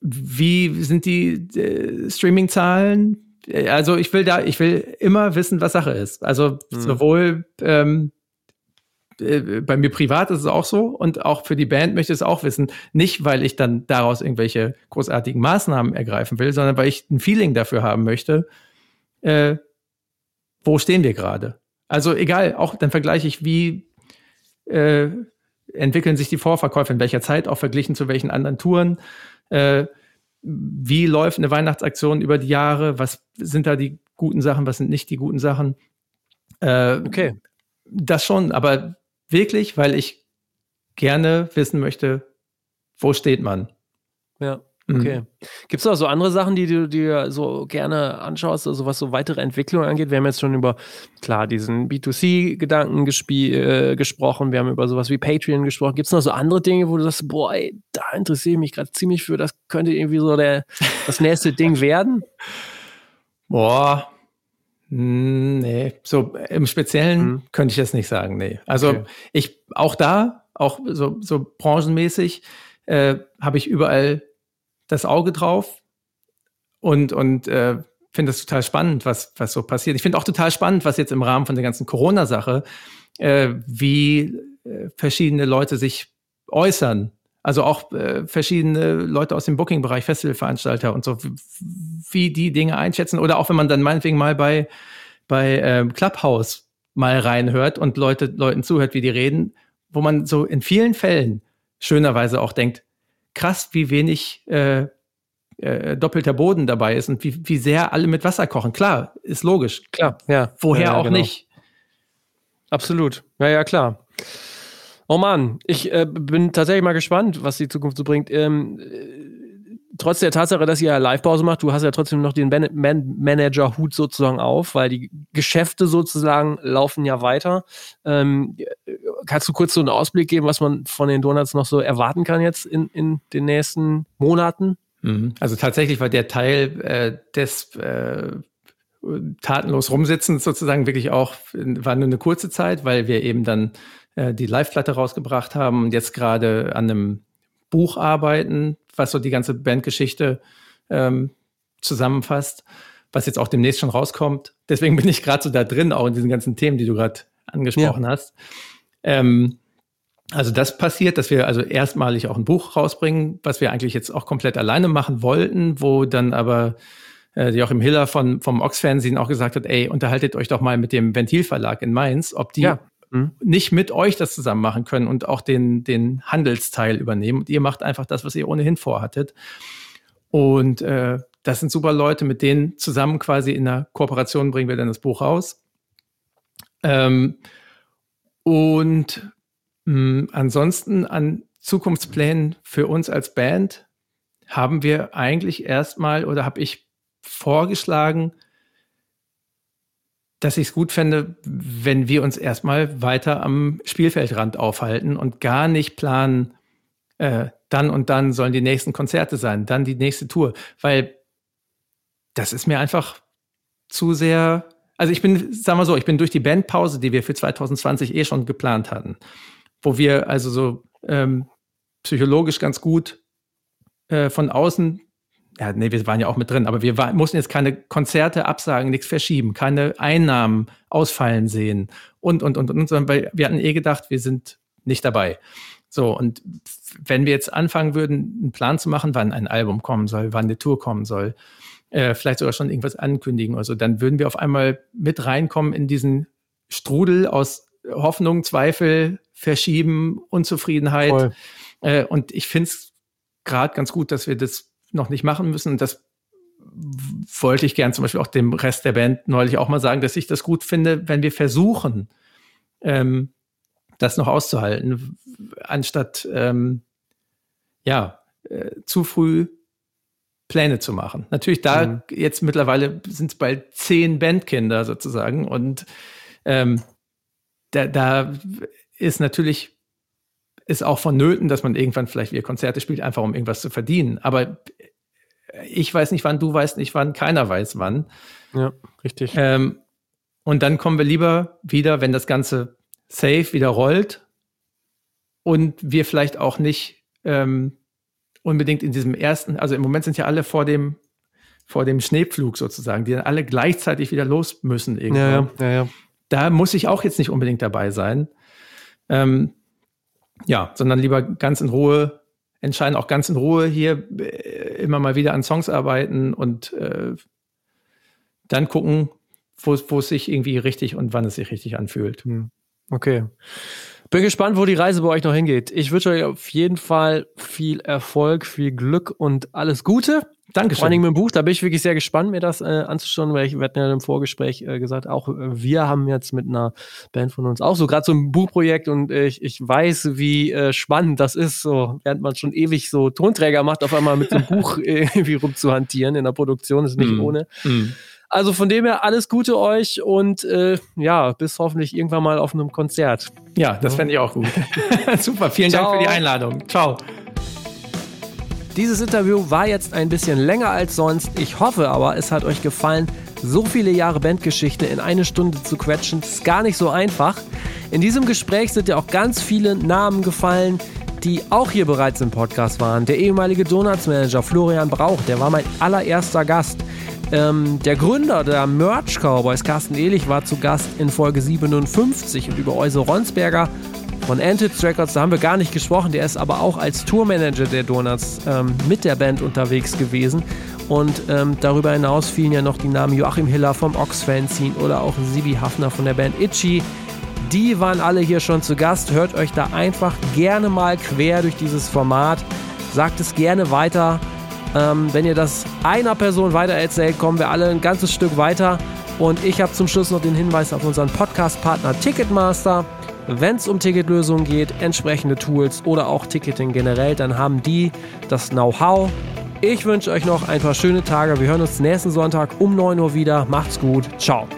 Speaker 2: wie sind die äh, Streaming-Zahlen? Also ich will da, ich will immer wissen, was Sache ist. Also mhm. sowohl ähm, äh, bei mir privat ist es auch so und auch für die Band möchte ich es auch wissen. Nicht, weil ich dann daraus irgendwelche großartigen Maßnahmen ergreifen will, sondern weil ich ein Feeling dafür haben möchte, äh, wo stehen wir gerade? Also egal, auch dann vergleiche ich, wie äh, entwickeln sich die Vorverkäufe in welcher Zeit, auch verglichen zu welchen anderen Touren. Äh, wie läuft eine Weihnachtsaktion über die Jahre? Was sind da die guten Sachen? Was sind nicht die guten Sachen? Äh, okay. Das schon, aber wirklich, weil ich gerne wissen möchte, wo steht man?
Speaker 1: Ja. Okay. Mhm. Gibt es noch so andere Sachen, die du dir so gerne anschaust, also was so weitere Entwicklungen angeht? Wir haben jetzt schon über, klar, diesen B2C-Gedanken äh, gesprochen, wir haben über sowas wie Patreon gesprochen. Gibt es noch so andere Dinge, wo du sagst, boah, ey, da interessiere ich mich gerade ziemlich für, das könnte irgendwie so der, das nächste Ding werden?
Speaker 2: Boah, hm, nee, so im Speziellen mhm. könnte ich das nicht sagen, nee. Also okay. ich, auch da, auch so, so branchenmäßig, äh, habe ich überall das Auge drauf und, und äh, finde das total spannend, was, was so passiert. Ich finde auch total spannend, was jetzt im Rahmen von der ganzen Corona-Sache, äh, wie äh, verschiedene Leute sich äußern. Also auch äh, verschiedene Leute aus dem Booking-Bereich, Festivalveranstalter und so, wie die Dinge einschätzen. Oder auch wenn man dann meinetwegen mal bei, bei äh, Clubhouse mal reinhört und Leute, Leuten zuhört, wie die reden, wo man so in vielen Fällen schönerweise auch denkt, krass, wie wenig äh, äh, doppelter Boden dabei ist und wie, wie sehr alle mit Wasser kochen. Klar, ist logisch.
Speaker 1: Klar, ja.
Speaker 2: Woher
Speaker 1: ja,
Speaker 2: auch genau. nicht.
Speaker 1: Absolut. Ja, ja, klar. Oh Mann, ich äh, bin tatsächlich mal gespannt, was die Zukunft so bringt. Ähm, trotz der Tatsache, dass ihr Live-Pause macht, du hast ja trotzdem noch den Man Manager-Hut sozusagen auf, weil die Geschäfte sozusagen laufen ja weiter. Ähm, kannst du kurz so einen Ausblick geben, was man von den Donuts noch so erwarten kann jetzt in, in den nächsten Monaten?
Speaker 2: Mhm. Also tatsächlich war der Teil äh, des äh, tatenlos rumsitzens sozusagen wirklich auch, war nur eine kurze Zeit, weil wir eben dann äh, die Live-Platte rausgebracht haben und jetzt gerade an einem Buch arbeiten, was so die ganze Bandgeschichte ähm, zusammenfasst, was jetzt auch demnächst schon rauskommt. Deswegen bin ich gerade so da drin, auch in diesen ganzen Themen, die du gerade angesprochen ja. hast. Ähm, also das passiert, dass wir also erstmalig auch ein Buch rausbringen, was wir eigentlich jetzt auch komplett alleine machen wollten, wo dann aber äh, Joachim Hiller von, vom Ox-Fernsehen auch gesagt hat, ey, unterhaltet euch doch mal mit dem Ventilverlag in Mainz, ob die ja. Mhm. nicht mit euch das zusammen machen können und auch den, den Handelsteil übernehmen. Und ihr macht einfach das, was ihr ohnehin vorhattet. Und äh, das sind super Leute, mit denen zusammen quasi in einer Kooperation bringen wir dann das Buch raus. Ähm, und mh, hm, ansonsten an Zukunftsplänen für uns als Band haben wir eigentlich erstmal oder habe ich vorgeschlagen, dass ich es gut fände, wenn wir uns erstmal weiter am Spielfeldrand aufhalten und gar nicht planen, äh, dann und dann sollen die nächsten Konzerte sein, dann die nächste Tour, weil das ist mir einfach zu sehr. Also ich bin, sagen wir so, ich bin durch die Bandpause, die wir für 2020 eh schon geplant hatten, wo wir also so ähm, psychologisch ganz gut äh, von außen ja, nee, wir waren ja auch mit drin, aber wir war, mussten jetzt keine Konzerte absagen, nichts verschieben, keine Einnahmen ausfallen sehen und, und, und, und, sondern weil wir hatten eh gedacht, wir sind nicht dabei. So, und wenn wir jetzt anfangen würden, einen Plan zu machen, wann ein Album kommen soll, wann eine Tour kommen soll, äh, vielleicht sogar schon irgendwas ankündigen oder so, dann würden wir auf einmal mit reinkommen in diesen Strudel aus Hoffnung, Zweifel, Verschieben, Unzufriedenheit. Äh, und ich finde es gerade ganz gut, dass wir das noch nicht machen müssen. Und das wollte ich gern zum Beispiel auch dem Rest der Band neulich auch mal sagen, dass ich das gut finde, wenn wir versuchen, ähm, das noch auszuhalten, anstatt ähm, ja äh, zu früh Pläne zu machen. Natürlich da mhm. jetzt mittlerweile sind es bald zehn Bandkinder sozusagen und ähm, da, da ist natürlich ist auch vonnöten, dass man irgendwann vielleicht wieder Konzerte spielt, einfach um irgendwas zu verdienen. Aber ich weiß nicht wann, du weißt nicht wann, keiner weiß wann.
Speaker 1: Ja, richtig.
Speaker 2: Ähm, und dann kommen wir lieber wieder, wenn das Ganze safe wieder rollt und wir vielleicht auch nicht ähm, unbedingt in diesem ersten, also im Moment sind ja alle vor dem, vor dem Schneepflug sozusagen, die dann alle gleichzeitig wieder los müssen irgendwo.
Speaker 1: Ja, ja, ja.
Speaker 2: Da muss ich auch jetzt nicht unbedingt dabei sein. Ähm, ja, sondern lieber ganz in Ruhe entscheiden, auch ganz in Ruhe hier äh, immer mal wieder an Songs arbeiten und äh, dann gucken, wo, wo es sich irgendwie richtig und wann es sich richtig anfühlt. Hm.
Speaker 1: Okay. Bin gespannt, wo die Reise bei euch noch hingeht. Ich wünsche euch auf jeden Fall viel Erfolg, viel Glück und alles Gute. Dankeschön. Vor allem mit dem Buch, da bin ich wirklich sehr gespannt, mir das äh, anzuschauen, weil ich, wir hatten ja im Vorgespräch äh, gesagt, auch äh, wir haben jetzt mit einer Band von uns auch so gerade so ein Buchprojekt und ich, ich weiß, wie äh, spannend das ist, so während man schon ewig so Tonträger macht, auf einmal mit so einem Buch irgendwie rumzuhantieren in der Produktion, ist nicht mm. ohne. Mm. Also von dem her alles Gute euch und äh, ja, bis hoffentlich irgendwann mal auf einem Konzert.
Speaker 2: Ja, das fände ich auch gut. Super, vielen Ciao. Dank für die Einladung. Ciao.
Speaker 1: Dieses Interview war jetzt ein bisschen länger als sonst. Ich hoffe aber, es hat euch gefallen. So viele Jahre Bandgeschichte in eine Stunde zu quetschen, ist gar nicht so einfach. In diesem Gespräch sind ja auch ganz viele Namen gefallen, die auch hier bereits im Podcast waren. Der ehemalige Donuts-Manager Florian Brauch, der war mein allererster Gast. Ähm, der Gründer der Merch Cowboys, Carsten Ehlich, war zu Gast in Folge 57 und über Euse Ronsberger von Antids Records, da haben wir gar nicht gesprochen. Der ist aber auch als Tourmanager der Donuts ähm, mit der Band unterwegs gewesen. Und ähm, darüber hinaus fielen ja noch die Namen Joachim Hiller vom Ox Fanzine oder auch Sibi Hafner von der Band Itchy. Die waren alle hier schon zu Gast. Hört euch da einfach gerne mal quer durch dieses Format. Sagt es gerne weiter. Ähm, wenn ihr das einer Person weitererzählt, kommen wir alle ein ganzes Stück weiter. Und ich habe zum Schluss noch den Hinweis auf unseren Podcast-Partner Ticketmaster. Wenn es um Ticketlösungen geht, entsprechende Tools oder auch Ticketing generell, dann haben die das Know-how. Ich wünsche euch noch ein paar schöne Tage. Wir hören uns nächsten Sonntag um 9 Uhr wieder. Macht's gut. Ciao.